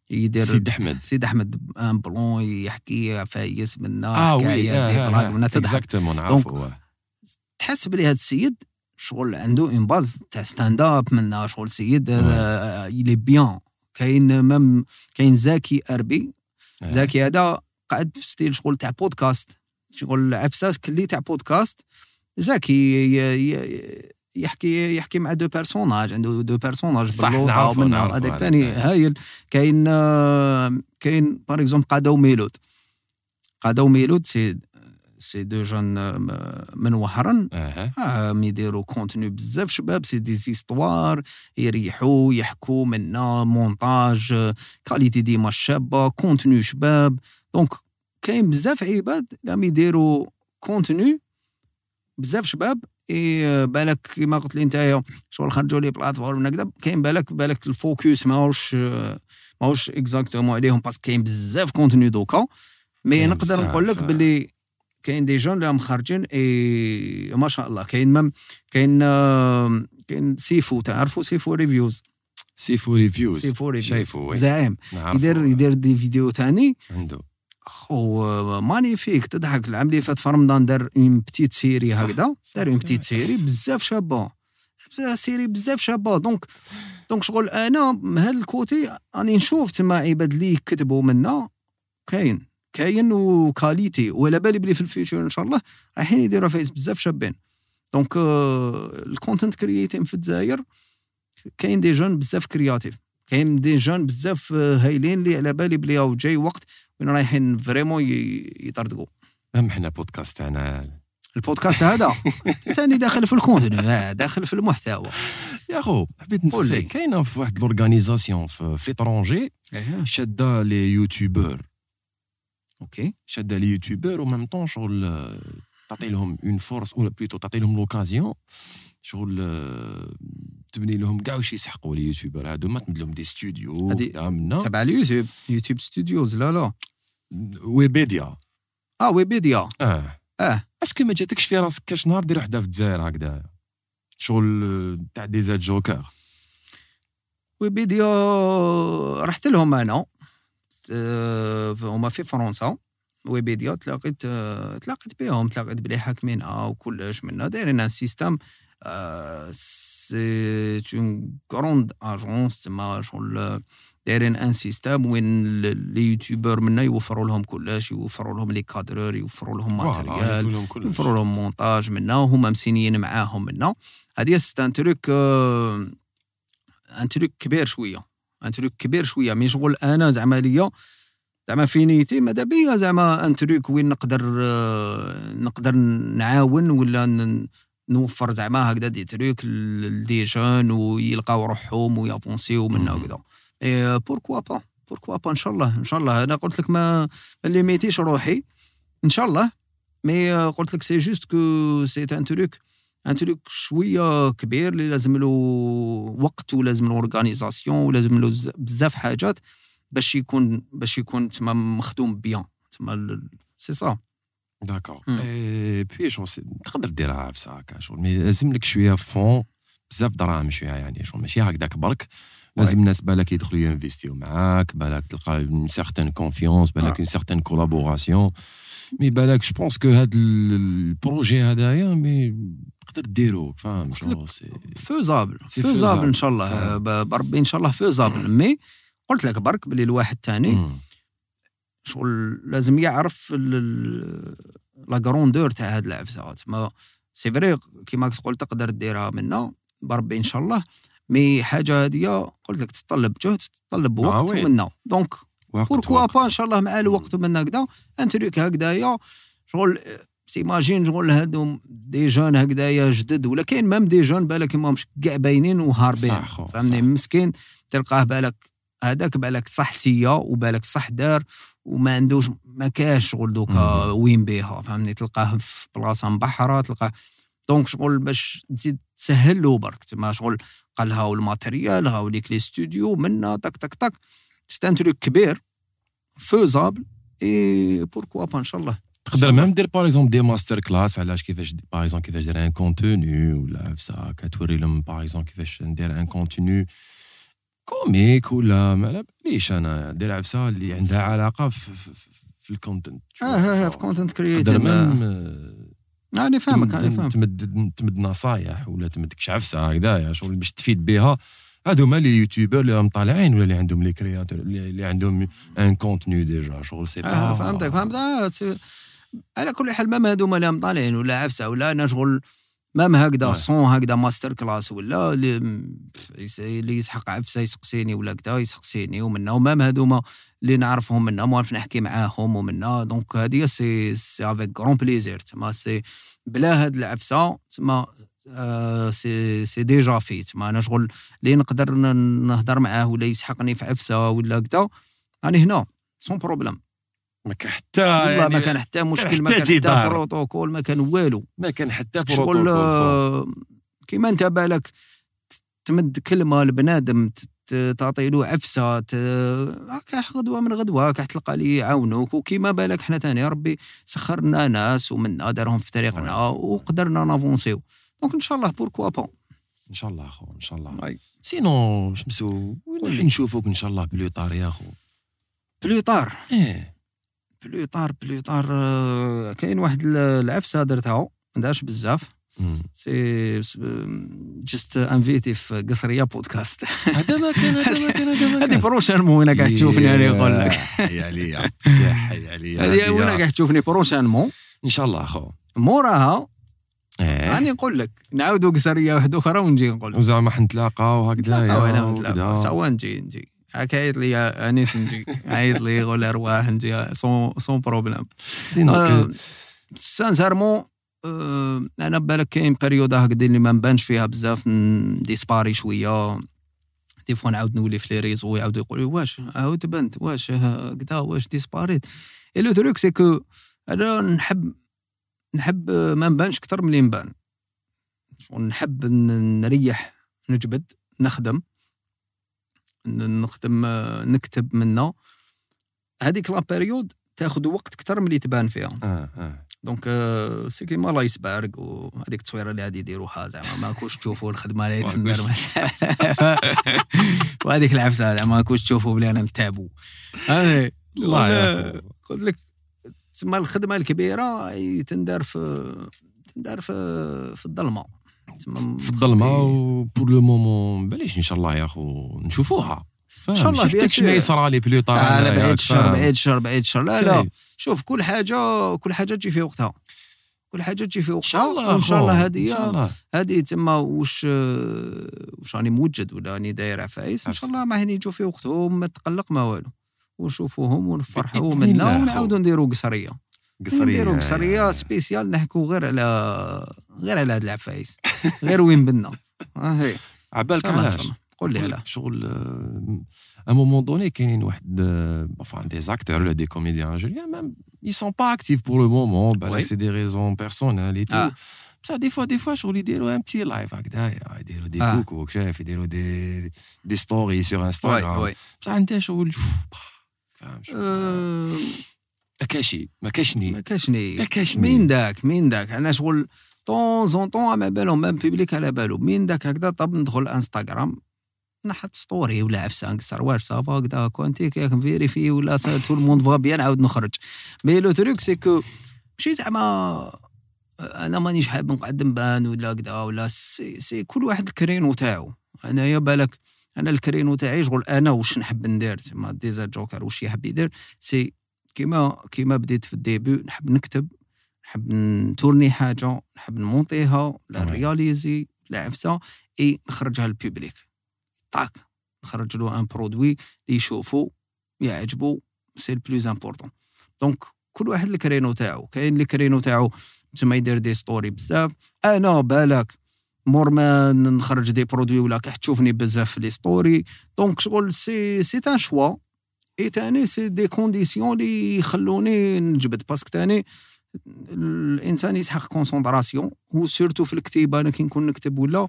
يدير سيد أحمد. سيد أحمد ان بلون يحكي فايس منا آه دي بلاك منا تضحك. اكزاكتومون نعرفو تحس بلي هذا السيد شغل عنده اون باز تاع ستاند اب منا شغل السيد يلي بيان كاين مام كاين زاكي أربي. آه. زاكي هذا قاعد في ستيل شغل تاع بودكاست شغل عفسة كلي تاع بودكاست زاكي يحكي يحكي مع deux personnages عنده deux personnages نعرفه، ومنها هذاك. ثاني هايل. كاين آه، كاين par exemple قادو ميلود. قادو ميلود c'est c'est deux jeunes من وهران آه يديروا contenu بزاف شباب c'est des histoires يريحوا يحكوا منا montage qualité ديما شابه contenu شباب donc كاين بزاف عباد راهم يديروا contenu بزاف شباب اي بالك كيما قلت لي نتايا شغل خرجوا les plateformes هكذا كاين بالك بالك ال focus ماهوش ماهوش exactement عليهم parce que كاين بزاف contenu دوكا mais نقدر نقول لك. باللي كاين des jeunes اللي راهم خارجين إي ما شاء الله. كاين مم كاين آه، كاين سيفو تعرفوا سيفو ريفيوز؟ سيفو ريفيوز. سيفو ريفيوز. شايفو زعيم. يدير يدير des vidéos تاني. عنده. خو magnifique تضحك. العام اللي فات في رمضان دار une petite série. هكذا. دار une. petite série بزاف شابة. بزاف série بزاف شابة. donc donc شغل أنا من هذا ال côté راني نشوف تما عباد اللي يكتبوا منا. كاين. كاين و qualité وعلى بالي بلي في ال future إن شاء الله رايحين يديروا فايس بزاف شابين. donc ال content creating في الجزائر كاين des jeunes بزاف créatifs كاين des jeunes بزاف آه، هايلين اللي على بالي بلي راهو جاي وقت وين رايحين vraiment يطردقوا مهم حنا بودكاست تاعنا. البودكاست هذا ثاني داخل في ال contenu آه، داخل في المحتوى. يا خو حبيت. نسألك كاينة في واحد l'organisation في في l'étranger شادة les youtubeurs أوكي شاده les youtubeurs و même temps شغل تعطي لهم une force ولا plutôt تعطي لهم l'occasion شغل تبني لهم كاع واش يسحقوا les youtubeurs هادو ما تمد لهم des studios منا تبع اليوتيوب يوتيوب studios لا لا Webedia آه Webedia آه آه est-ce que ما جاتكش في راسك كاش نهار دير وحده في الجزائر هكذا شغل تاع DZ Joker Webedia رحت لهم أنا هما في فرنسا Webedia تلاقيت آه، تلاقيت بهم تلاقيت بلي حاكمينها وكلش منا دايرين un système c'est une grande agence تما شغل آه، دايرين un système وين les youtubeurs منا يوفروا لهم كلش يوفروا لهم les cadreurs يوفروا لهم matériel يوفروا لهم مونتاج منا وهما مسينيين معاهم منا هذه c'est un truc un truc كبير شوية. un truc كبير شوية. mais شغل أنا زعما ليا زعما finalité ماذا بيا زعما un truc وين نقدر آه، نقدر نعاون ولا نوفر زعما هكذا des trucs ل des jeunes ويلقاو روحهم ويافونسيو. وكذا et pourquoi pas pourquoi pas ان شاء الله ان شاء الله أنا قلت لك ما ليميتيش روحي ان شاء الله mais آه، قلت لك c'est juste que c'est un truc un truc شوية كبير اللي لازم له وقت ولازم له organisation ولازم له بزاف حاجات باش يكون باش يكون تما مخدوم bien تما c'est ça. D'accord. Et puis شغل c'- تقدر ديرها في هكا شغل mais لازم لك شوية fonds بزاف دراهم شوية يعني شغل ماشي هكذاك برك. لازم الناس بالك يدخلوا ينفيستيو معاك بالك تلقى une certaine confiance بالك. une certaine collaboration mais بالك je pense que هاد ال- ال projet هذايا mais تقدر ديرو فاهم faisable faisable. إن شاء الله آه. ب- بربي إن شاء الله faisable mais قلت لك برك بلي الواحد تاني. شغل لازم يعرف la grandeur تاع هاد العفسه تما c'est vrai كيما تقول تقدر ديرها منا بربي إن شاء الله mais حاجة هادية قلت لك تتطلب جهد تتطلب آه وقت. منا donc pourquoi. Pas إن شاء الله مع الوقت من هكذا un truc هكذايا شغل s'imagine شغل هادو des jeunes هكذايا جدد ولا كاين même des jeunes بالك مامش كاع باينين وهاربين. فهمني. مسكين تلقاه بالك هذاك بالك صح سيا وبالك صح دار وما عندوش ما كاش شغل دوكا. وين بيها. فهمني؟ تلقاه في بلاصة مبحرة تلقاه donc شغل باش تزيد تسهل له برك. تما شغل قال هاو ال matériel هاو ليك le studio منا تك تك تك. c'est un truc كبير faisable et pourquoi pas إن شاء الله. تقدر même دير par exemple des master class علاش كيفاش par exemple كيفاش دير un contenu ولا في هكا توري لهم par exemple كيفاش ندير un contenu comique ولا ما على باليش أنا. دير عفسه اللي عندها علاقة في, في, ال content آه آه آه في content تقدر creative آه، راني فاهمك راني تم- فاهم تمد تمد نصايح ولا تمد كش عفسه هكذايا شغل باش تفيد بها. هادو هما les youtubeurs اللي راهم طالعين ولا اللي عندهم les créateurs اللي عندهم un contenu déjà شغل c'est آه فهمتك فهمت. آه على كل حال même هادو مالهم طالعين ولا عفسة ولا أنا شغل même هكذا. sans هكذا master class ولا اللي يس- اللي يسحق عفسة يسقسيني ولا كذا يسقسيني ومنا و même هادوما اللي نعرفهم منا موالف نحكي معاهم ومنا donc هذه c'est c'est avec grand plaisir تما c'est بلا هاد العفسة تما آه c'est c'est déjà fait تما أنا شغل اللي نقدر نهضر معاه ولا يسحقني في عفسة ولا كذا راني هنا sans problème ما كان حتى والله يعني ما كان حتى مشكل ما كان حتى. بروتوكول ما كان والو. ما كان حتى بروتوكول كيما انت بالك تمد كلمة لبنادم تعطي له عفسة هكا غدوه من غدوة هكا تلقى لي يعاونوك. وكيما بالك حنا تاني ربي سخرنا ناس ومنا دارهم في طريقنا وقدرنا نافونسيو. donc إن شاء الله pourquoi pas إن شاء الله أخو إن شاء الله. واي. sinon شمسو وين نشوفوك إن شاء الله plus tard يا أخو. plus tard؟ إيه. plus tard plus tard آه، كاين واحد ال- العفسه درتها دارش بزاف. c'est juste invité في قصرية بودكاست هذا ما كان هذا ما كان هذا ما هذه كان prochainement قاعد تشوفني أنا نقول لك. يا حي عليا يا حي عليا هذه وأنا قاعد تشوفني prochainement إن شاء الله أخو. موراها إيه. راني نقول لك نعاودوا قصرية واحدة أخرى ونجي نقول. لك وزعما حنتلاقاو هكذا نتلاقاو أنا. نتلاقاو. soit نجي نجي. عيط لي أنيس نجي عيط لي يقول ارواح نجي sans sans problème. Sinon آه، sincèrement آه، أنا بالك كاين période هكذا اللي ما نبانش فيها بزاف disparu شوية. des fois نعاود نولي في les réseaux يعاودوا يقولوا واش عاود بنت واش هكذا واش ديسباريت؟ et le truc c'est que أنا نحب نحب آه، ما نبانش أكثر من اللي نبان نحب نريح نجبد نخدم. نخدم آه، نكتب منا هذيك la période تاخذ وقت أكثر من اللي تبان فيها. آه آه. donc آه، c'est كيما الله يسبارك وهذيك التصويرة اللي غادي يديروها زعما ما كوش تشوفوا الخدمة اللي تندر وهذيك العفسة زعما ما كوش تشوفوا بلي أنا نتعبوا الله. قلت لك تسمى الخدمة الكبيرة تندار في تندار في في الظلمة. في الظلمه وبور لو مومون بلاش إن شاء الله يا أخو نشوفوها. إن شاء الله، بيان شنو سور. يصرى لي بلو طار آه لا هنايا، بعيد فاهم؟ بعيد الشر بعيد الشر. لا لا. شوف كل حاجة كل حاجة تجي في وقتها. كل حاجة تجي في إن وقتها شاء الله وإن شاء. الله إن هذه شاء الله. هذه تما واش واش راني موجد ولا راني داير عفايس إن شاء الله ما هني يجوا في وقتهم ما تقلق ما والو. ونشوفوهم ونفرحوا منا ونعاودوا نديروا قصرية. قصرية. نديروا قصرية spécial نحكوا غير على غير على هاد العفايس. غير وين بنا. آه هي. عبالك إن شاء الله علاش؟ نفهم. قول لي علاه شغل à un moment donné كاينين واحد enfin des acteurs ولا des comédiens. Algériens même ils sont pas actifs pour le moment. Oui. بالك c'est des raisons personnelles et tout. Ah. بصح دي فوا دي فوا شغل يديروا ان بتي لايف هكذايا يديروا دي Ah. كوكو شايف يديروا دي دي ستوري سور وي انستغرام وي بصح انت شغل فو، فاهم شغل أه، ما كاشي ما كاشني ما كاشني ما كاشني مين داك؟ مين داك؟ أنا شغل طون زون طون على بالهم مام بيبليك على بالو. مين داك هكذا؟ طب ندخل انستغرام نحط ستوري ولا عفسة نقصر واش صافا هكذا؟ كونتي كيك نفيريفي ولا تو الموند فا بيان نعاود نخرج. mais le truc c'est que ماشي زعما أنا مانيش حاب نقعد نبان ولا هكذا ولا سي, سي كل واحد ال créneau تاعو. أنايا بالك أنا ال créneau تاعي شغل أنا واش نحب ندير؟ زعما DZ Joker واش يحب يدير؟ c'est كيما كيما بديت في ال début نحب نكتب نحب نتورني حاجة نحب نمونطيها لا. réaliser لا عفسة et نخرجها لل public. tac نخرج له un produit اللي يشوفو يعجبو c'est le plus important. Donc كل واحد ال créneau تاعو. كاين اللي créneau تاعو تما يدير des stories بزاف. أنا بالك مور ما نخرج des produits ولا كح تشوفني بزاف في les stories. Donc شغل c'est c'est un choix. Et تاني c'est des conditions اللي يخلوني نجبد parce que تاني الانسان يسحق concentration و surtout في الكتيبه أنا كي نكون نكتب ولا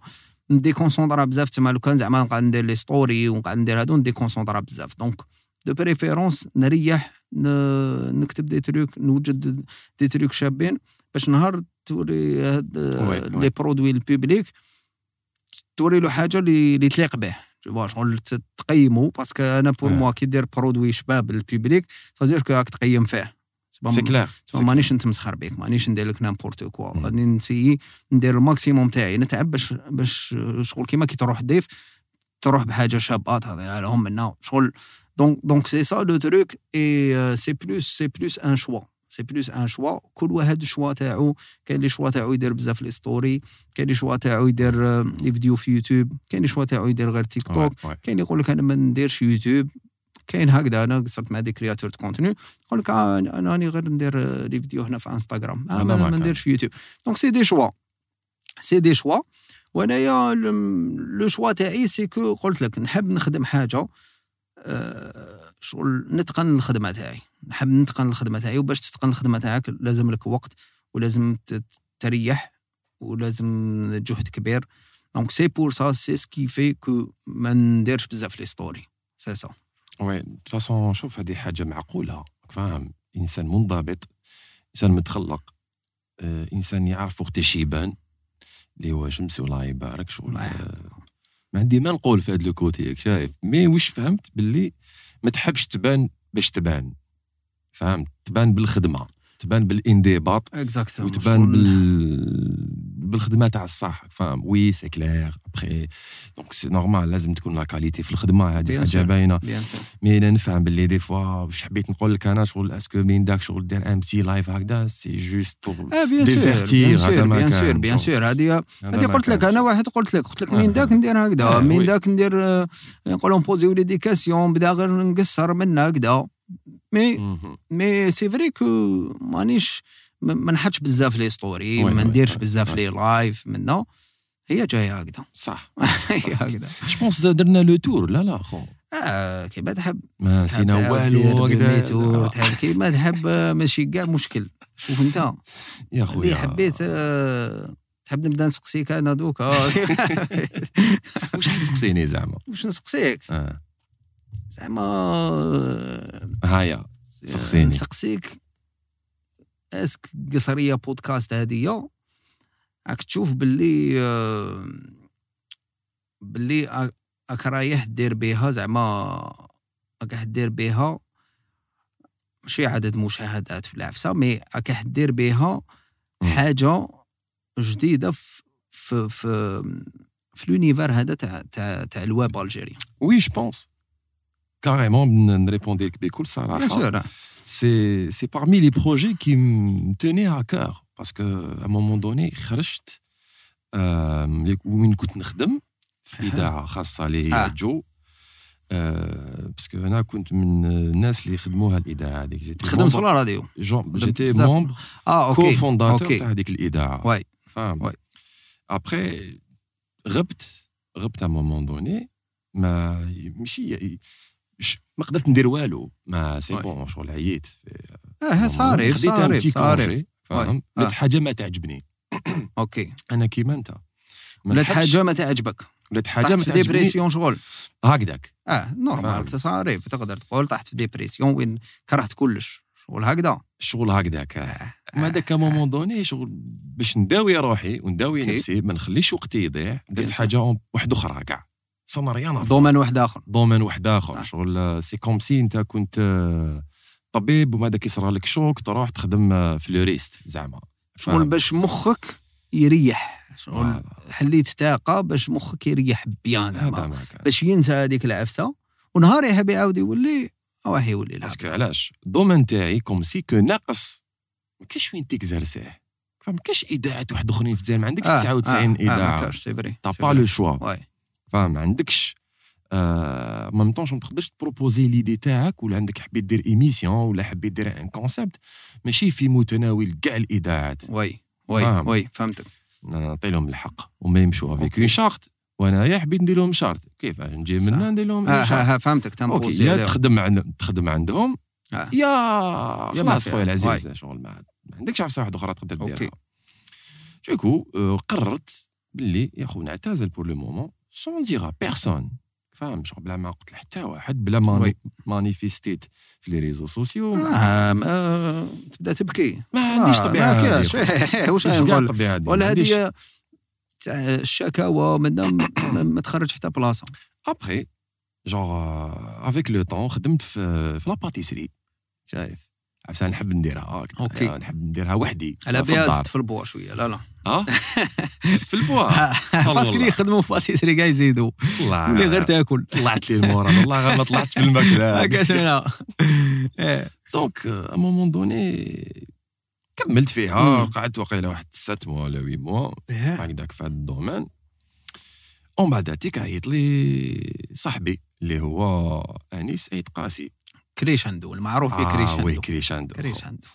ندي كونسونطرا بزاف تما لو كان زعما نقعد ندير les stories ونقعد ندير هادو ندي كونسونطرا بزاف donc de préférence نريح نكتب des trucs نوجد des trucs شابين باش نهار توري هاد. les produits ال public توري له حاجة اللي تليق به شغل تقيمو parce que أنا pour. moi كي دير produit شباب لل public صدير كو راك تقيم فيه c'est clair مانيش نتمسخر بك مانيش ندير لك n'importe quoi. غادي نيسيي ندير ال maximum تاعي نتعب باش باش شغل كيما كي تروح ضيف تروح بحاجه شابه تهضر لهم منا شغل donc donc c'est ça le truc et c'est plus c'est plus un choix c'est plus un choix كل واحد ال choix تاعو. كاين اللي choix تاعو يدير بزاف les stories كاين اللي choix تاعو يدير آه، les vidéos في يوتيوب كاين اللي choix تاعو يدير غير تيك توك كاين اللي يقول لك أنا ما نديرش يوتيوب كاين هكذا. أنا قصرت مع des créateurs contenu يقول لك أنا راني غير ندير آه، les vidéos هنا في انستغرام آه أنا ما, نديرش في يوتيوب donc c'est des choix c'est des choix وانايا le choix تاعي c'est que قلت لك نحب نخدم حاجة. شغل نتقن الخدمة تاعي. نحب نتقن الخدمة تاعي وباش تتقن الخدمة تاعك لازم لك وقت ولازم تريح ولازم جهد كبير. donc c'est pour ça c'est ce qui fait que ما نديرش بزاف les stories c'est ça oui de façon شوف هذه حاجة معقولة. فاهم؟ إنسان منضبط إنسان متخلق. آه، إنسان يعرف وقت إيش يبان. اللي هو شمسي الله يبارك شغل آه، ما عندي ما نقول في هذا ال côté شايف؟ mais واش فهمت باللي ما تحبش تبان باش تبان فهمت؟ تبان بالخدمة. تبان بالانضباط وتبان بال... بالخدمة تاع الصح. فاهم؟ oui c'est clair après donc c'est normal لازم تكون la qualité في الخدمة. هذه حاجة. باينه مي أنا نفهم باللي دي فوا باش حبيت نقول لك أنا؟ شغل اسكو بين داك شغل دير ان بتي لايف هكذا سي جوست بور آه بيان سور بيان هذا سور ما بيان. سور بيان سور هذه هذه قلت لك. أنا واحد قلت لك. قلت لك آه. من داك ندير هكذا. آه، من. داك ندير آه، نقولوا نبوزيو ليديكاسيون بدا غير نقصر منا هكذا. مي مي سي فري كو مانيش ما نحطش بزاف لي ستوري ما نديرش بزاف. لي لايف منا هي جاية هكذا. صح. هي هكذا. جو بونس درنا لو تور لا لا خو. آه كيما تحب. ما نسينا والو هكذا. تحب كيما تحب آه، ماشي كاع مشكل. شوف انت. يا اللي خويا حبيت آه، تحب نبدا نسقسيك أنا دوكا واش حتسقسيني زعما؟ واش نسقسيك؟ آه. زعما هايا سقسيني. نسقسيك اسك قصرية بودكاست هذه راك تشوف باللي آه، باللي راك رايح دير بها زعما راك دير بها ماشي عدد مشاهدات ولا عفسه mais راك دير بها. حاجة جديدة في في في, في l'univers هذا تاع تاع تاع ال web Algérie oui je pense carrément نريبوندي لك بكل بيان صراحة sûr c'est c'est parmi les projets qui me tenaient à cœur. Parce que à un moment donné خرجت آم، وين كنت نخدم في أها. اذاعه خاصه لي آه. جو آه، باسكو أنا كنت من الناس اللي خدموها الاذاعه هذيك جيتي خدمت في الراديو جيتي بزاف. مومبر آه كو أوكي فونداتور أوكي تاع هذيك الاذاعه واي فاهم واي. ابخي غبت غبت ا مومون دوني ما ماشي ش- ما قدرت ندير والو. ما سي. بون شغل عييت. آه بتي صاريف كونجي فاهم. ولات آه. حاجة ما تعجبني. أوكي. أنا كيما أنت. ولات حاجة ما تعجبك. ولات حاجة ما في تعجبني. ديبرسيون شغل. هكذاك. آه نورمال. تصاريف تقدر تقول طحت في ديبرسيون وين كرهت كلش. شغل هكذا. الشغل هكذاك. ما هذاك مومون دوني شغل باش نداوي روحي ونداوي. نفسي ما نخليش وقتي يضيع. درت. حاجة واحدة أخرى كاع صنا ريان دومين واحد آخر. دومين واحد آخر. صح. شغل سي كوم سي انت كنت آه، طبيب وما داك يصرى لك choc تروح تخدم آه، fleuriste زعما. شغل. باش مخك يريح. شغل. حليت طاقة باش مخك يريح bien. ما باش ينسى هذيك العفسة. ونهار يحب يعاود يولي راه يولي لا. parce que علاش؟ ال domaine تاعي comme si que ناقص. ما كاينش وين ت exercer فما كاينش اذاعات واحد أخرين في الجزائر ما عندكش 99 ما إذاعة. كاش c'est vrai t'as pas. Le choix ouais فاهم ما عندكش آه ميم طون ما تقدرش ت proposer l'idée تاعك ولا عندك حبيت دير émission ولا حبيت دير un concept ماشي في متناول كاع الإذاعات واي فاهم. واي فهمتك نعطي لهم الحق وما يمشوا avec. Une charte وانايا حبيت ندير لهم charte كيف نجي صح. منا ندير لهم فهمتك OK ت imposer يا. تخدم عند تخدم عندهم آه. يا يا ما خلاص. خويا العزيز شغل ما ما عندكش عفسة واحدة أخرى تقدر. ديرها du coup آه، قررت باللي يا خو نعتزل pour le moment sans déranger personne فاهم شغل بلا ما قلت لحتى واحد بلا ما. manifest يت في les réseaux sociaux آه تبدا تبكي ما عنديش طبيعه واش نقول ولا هذه تاع الشكاوى مادام ما, تخرج حتى بلاصه après genre avec le temps خدمت في في la pâtisserie شايف عفسه نحب نديرها. آه، نحب نديرها وحدي على زدت في ال bois شوية لا لا آه في ال bois parce que اللي يخدموا في pâtisserie كاع يزيدوا. واللي غير تأكل. طلعت لي ال moral والله غير ما طلعتش في الماكله هكاش إيه. donc à un moment donné كملت فيها. قعدت واقيلا واحد 7 mois ولا 8 mois. إيه. هكذاك في هذا ال domaine. ومن بعد هاتيك عيط لي صاحبي اللي هو أنيس عيد قاسي. كريشاندو المعروف آه oui بكريشاندو كريشاندو. كريشاندو.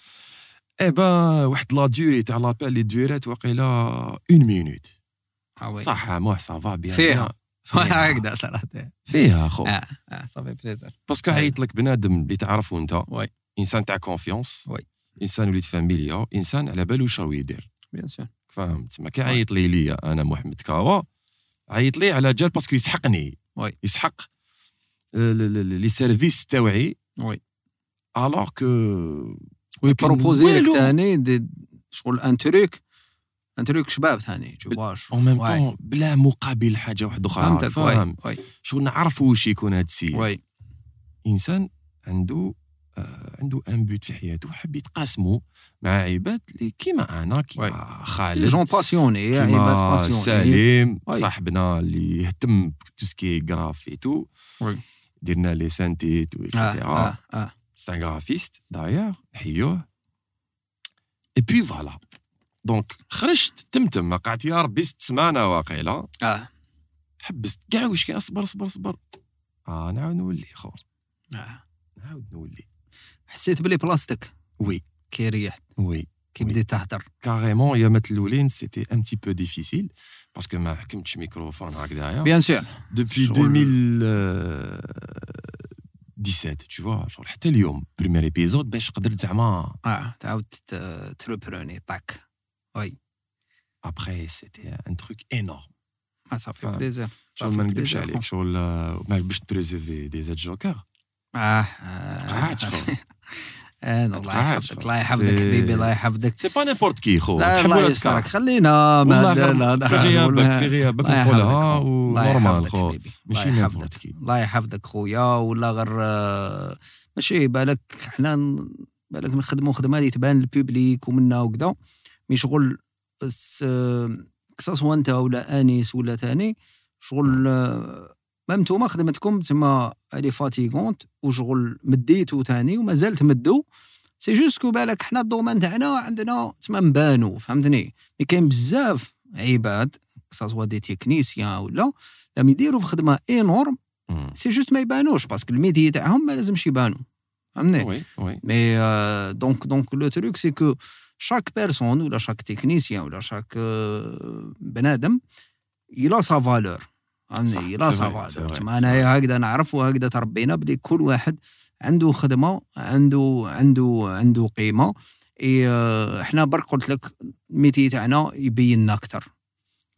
eh ben واحد la durée تاع l'appel اللي dur ات واقيلا une minute آه. صح موح ça va bien فيها. فيها. هكذا صراحة. فيها خو آه آه ça fait plaisir parce que عيط لك بنادم اللي تعرفه انت. oui. إنسان تاع confiance oui. إنسان وليد فاميليا. إنسان على بالو شاو يدير. bien sûr فاهم تسمى كي عيط لي ليا أنا محمد كاوا عيط لي على جال parce que يسحقني. oui. يسحق آه، les services تاوعي. oui. Alors que وي proposer لك. ثاني شغل un truc. un truc شباب ثاني tout واش en même. Temps بلا مقابل حاجة واحدة أخرى فهمتك فاهم شغل نعرفوا واش يكون هذا السيد. إنسان عنده آه عنده un but في حياته حب يتقاسموا مع عباد اللي كيما أنا كيما خالد gens passionnés عباد passionnés سليم. صاحبنا اللي يهتم tout ce qui tout. درنا l'identité et cetera C'est un graphiste, d'ailleurs. Et puis voilà. donc خرجت تمتم ما قعدت يا ربي ست سمانة واقيلا آه. حبست كاع واش كاين اصبر اصبر اصبر. آه نعاود نولي خو آه. نعاود نولي. حسيت بلي بلاصتك oui. كي ريحت. oui. كي بديت تهدر carrément يا مات الاولين c'était un petit peu difficile parce que ما حكمتش ميكروفون هكذايا bien sûr depuis 2000 17, tu vois. Genre, حتى اليوم, premier épisode, باش قدرت زعما. Ah, t'as tac. Oui. Après, c'était un truc énorme. Ça fait plaisir. شغل ما نكذبش عليك شغل ما باش تريزيفي دي زاد خو آه، الله يحفظك. الله يحفظك حبيبي الله يحفظك. c'est pas n'importe qui خو. لا الله يسترك. خلينا ما لا في غيابك في غيابك نقولها. و normal يحفظك خو. ماشي يحفظك. كي الله يحفظك خويا. ولا غير آه، ماشي بالك حنا بالك نخدموا خدمة اللي تبان لل public ومنا وكذا mais شغل que ce soit انت ولا آنيس ولا تاني شغل آه، ما نتوما خدمتكم تما elle est fatigante وشغل مديتو تاني ومازال تمدو c'est juste que بالك حنا ال domaine تاعنا عندنا تما نبانو فهمتني؟ mais كاين بزاف عباد que ce soit des techniciens ولا اللي يديروا في خدمة énorme. C'est juste ما يبانوش parce que ال métier تاعهم ما لازمش يبانوا فهمني oui oui mais آه، donc donc le truc c'est que chaque personne ولا chaque technicien ولا chaque آه، بنادم il a sa valeur فهمني vrai، تما c'est انايا هكذا نعرف وهكذا تربينا. بلي كل واحد عنده خدمة عنده عنده عنده قيمة. إي آه، إحنا برك قلت لك ال métier تاعنا يبيننا أكثر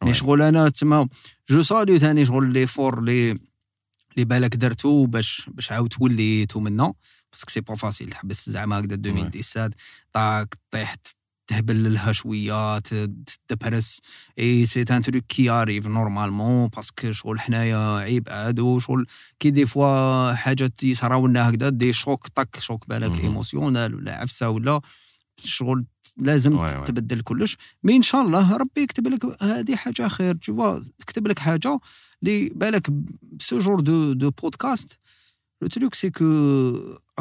mais oui. شغل أنا تما je salue ثاني شغل l'effort لي اللي بالك درتو باش باش عاود توليتو منا. parce que c'est pas facile تحبس زعما هكذا 2017 tac طيح تهبل لها شوية ت- تدبرس et c'est un truc qui arrive normalement parce que شغل حنايا عيب عادو شغل كي des fois حاجات يصراو لنا هكذا des chocs tac choc بالك. émotionnel ولا عفسة ولا شغل لازم oui oui. تبدل كلش. mais إن شاء الله ربي يكتب لك هذه حاجة خير. تشوفا كتب لك حاجة اللي بالك ب ce genre de de podcast le truc c'est que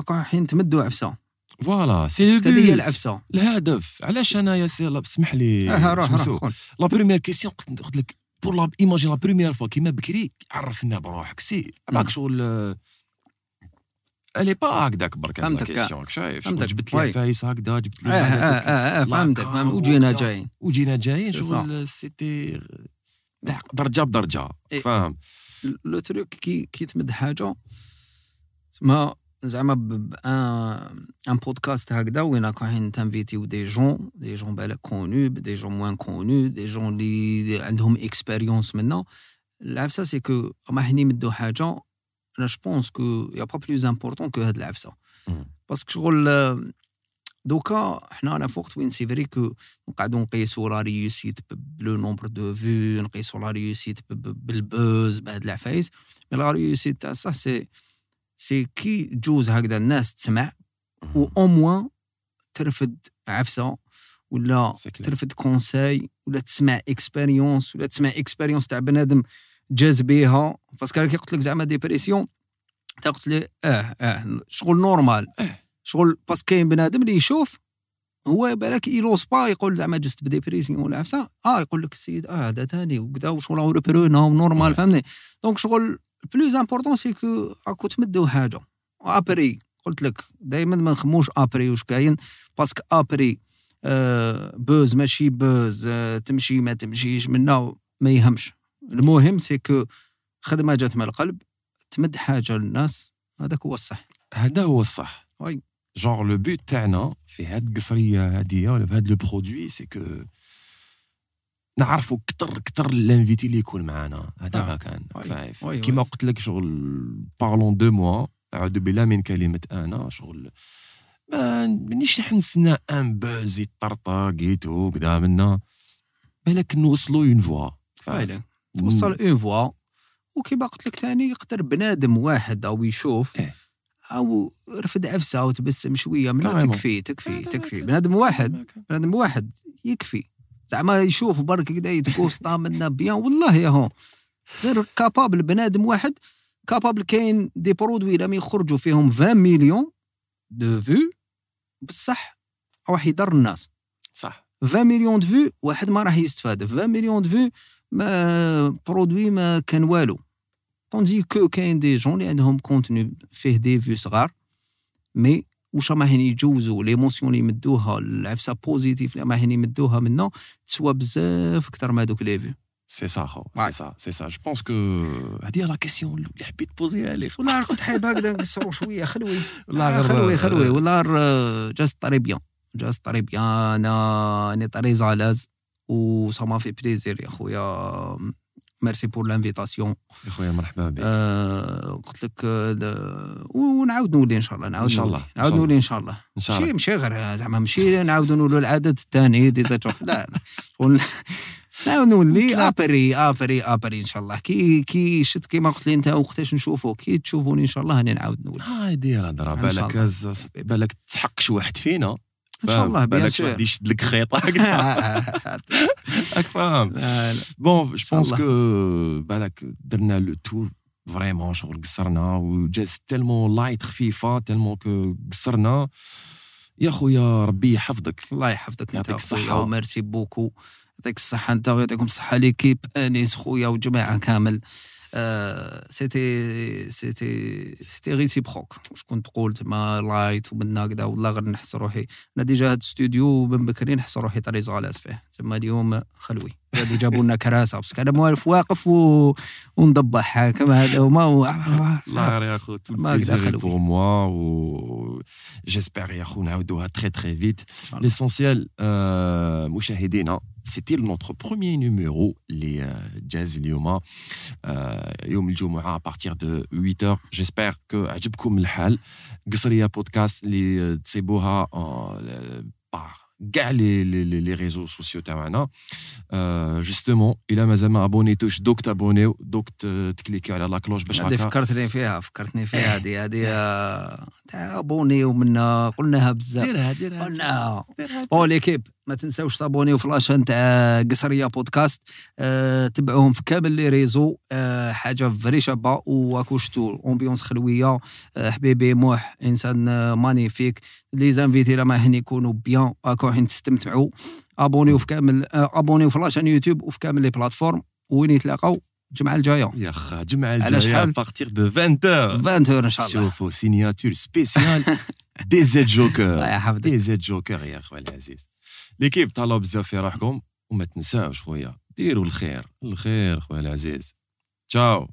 رايحين تمدوا عفسة. voilà c'est هذه هي العفسه الهدف علاش أنا يا سي الله اسمح لي آه روح روح. la première question قلت لك pour la imagine la première fois كيما بكري عرفنا بروحك c'est مم. شغل الي با هكذاك برك فهمتك، question راك شايف جبت لي oui. عفايس هكذا جبت لي آه آه, فهمتك وجينا. جايين وجينا جايين شغل c'était درجه بدرجه. فاهم le truc كي كي تمد حاجة ما زعما ب- بان ان بودكاست هكذا وين راكم رايحين تانفيتيو des gens des gens بالك كونو des gens moins كونو des gens اللي عندهم expérience منا العفسة c'est que رايحين يمدوا حاجة أنا je pense que y a pas plus important que هاد العفسة. مم. parce que شغل آه، دوكا حنا أنا في وقت وين c'est vrai que نقعدو نقيسو la réussite ب le nombre de vues نقيسو la réussite ب- ب- بال buzz بهاد العفايس. mais la réussite تاع صح سي سي كي جوز هكذا الناس تسمع و au moins ترفد عفسة ولا. ترفد conseil ولا تسمع expérience ولا تسمع expérience تاع بنادم جاز بيها parce que كي قلت لك زعما dépression تا قلت لي آه آه شغل normal آه. شغل parce que كاين بنادم اللي يشوف هو بالك يلوس با يقول زعما juste ب dépression ولا عفسة آه يقول لك السيد آه هذا ثاني وكذا وشغل ريبرونا و normal. فهمني donc شغل plus important c'est que راكو تمدوا حاجة après قلت لك دائما ما نخموش après واش كاين parce que après آه buzz ماشي buzz آه تمشي ما تمشيش منا ما يهمش. المهم c'est que خدمة جات من القلب تمد حاجة للناس هذاك هو الصح. هذا هو الصح. oui. genre le but تاعنا في هاد القصرية هادية ولا في هاد le produit c'est que نعرفوا كتر كتر l'invité اللي يكون معانا. هذا آه. ما كان كيما. قلت لك شغل parlant de moi أعوذ بالله من كلمة أنا شغل ما مانيش راح نستنى un buzz يطرطق يتو كذا منا. بالك نوصلوا une fois ويلي. توصل une fois وكيما قلت لك ثاني يقدر بنادم واحد أو يشوف إيه. أو رفد عفسه أو تبسم شوية من. تكفي تكفي تكفي. بنادم واحد. بنادم واحد يكفي. زعما يشوف برك كدا يتقوسطا منا bien والله يا هو. غير capable بنادم واحد capable كاين des produits لما يخرجوا فيهم 20 مليون de vues بصح راح يضر الناس. صح. 20 مليون de vues واحد ما راح يستفاد. 20 مليون de vues ما produit ما كان والو. tandis que كاين des gens اللي عندهم contenu فيه des vues صغار. mais واش راهين يجوزوا l'émotion اللي يمدوها العفسة positive اللي راهين يمدوها منا تسوى بزاف أكثر ما دوك les vues c'est ça خو. c'est ça c'est ça je pense que هذه la question اللي حبيت بوزيها لي والله كنت حاب هكذا نقصروا شوية خلوي. والله آه، خلوي خلوي. والله جاز très bien جاز très bien أنا très à l'aise و ça m'a fait plaisir يا خويا. merci pour l'invitation يا خويا مرحبا بك. آه قلت لك آه، ونعاود نولي إن شاء الله نعاود إن شاء. الله، نعاود نولي إن شاء الله. إن شاء الله. ماشي غير زعما ماشي نعاودو نولوا العدد الثاني دي زاتوخ لا لا. نعاود نولي. après après après إن شاء الله. كي كي شت كيما قلت لي أنت وقتاش نشوفو كي تشوفوني إن شاء الله راني نعاود نولي. هادي الهضره إن شاء بالك بالك تسحق شي واحد فينا. إن شاء؟ الله bien sûr يشد لك خيط هكذا راك فاهم. bon je pense. que بالك درنا le tour vraiment شغل قصرنا وجاز tellement light خفيفة tellement que قصرنا يا خويا ربي يحفظك. الله يحفظك يعطيك الصحة. و merci beaucoup. يعطيك الصحة أنت ويعطيكم الصحة l'équipe. آنيس خويا وجماعة كامل. c'était c'était c'était réciproque شكون تقول تما light ومن هكذا والله غير نحس روحي. أنا déjà هاد الاستوديو من بكري نحس روحي très à l'aise فيه. تما اليوم خلوي. زادوا جابوا لنا كراسة بس أنا موالف واقف و... ونضبح كما هذا وما هو الله يا خو تو ما أقدر plaisir أخلوي. pour moi و j'espère يا خو نعاودوها très très vite l'essentiel مشاهدينا c'était notre premier numéro اللي آه، جاز اليوم آه، يوم الجمعه partir de 8 j'espère que عجبكم الحال قصريه بودكاست اللي آه، تصيبوها آه، بار كاع لي لي لي- لي ريزو سوسيو تاعنا justement الا مازال ما ابونيتوش دوك تابونيو دوك ت- تكليكيو على la cloche باش هذه هكا فكرتني فيها فكرتني فيها هذه هذه آه، تاع بوني ومنا قلناها بزاف ديرها ديرها قلناها bon l'équipe ما تنساوش تابونيو في la chaîne تاع قصرية بودكاست أه تبعوهم في كامل les réseaux أه حاجة vraie شابة واكوشتو ambiance خلوية أه حبيبي موح إنسان آه، magnifique les invités لا ما هني يكونوا bien راكو حين تستمتعوا. ابونيو في كامل أه ابونيو في la chaîne يوتيوب وفي كامل les plateformes وين يتلاقاو؟ الجمعة الجاية. يا خا جمعة على الجاية شحال؟ partir de 20 heures. 20 إن شاء الله. شوفوا signature spéciale DZ Joker DZ Joker يا خويا العزيز. l'équipe طلعوا بزاف في روحكم وما تنساوش خويا ديروا الخير الخير خويا العزيز tchao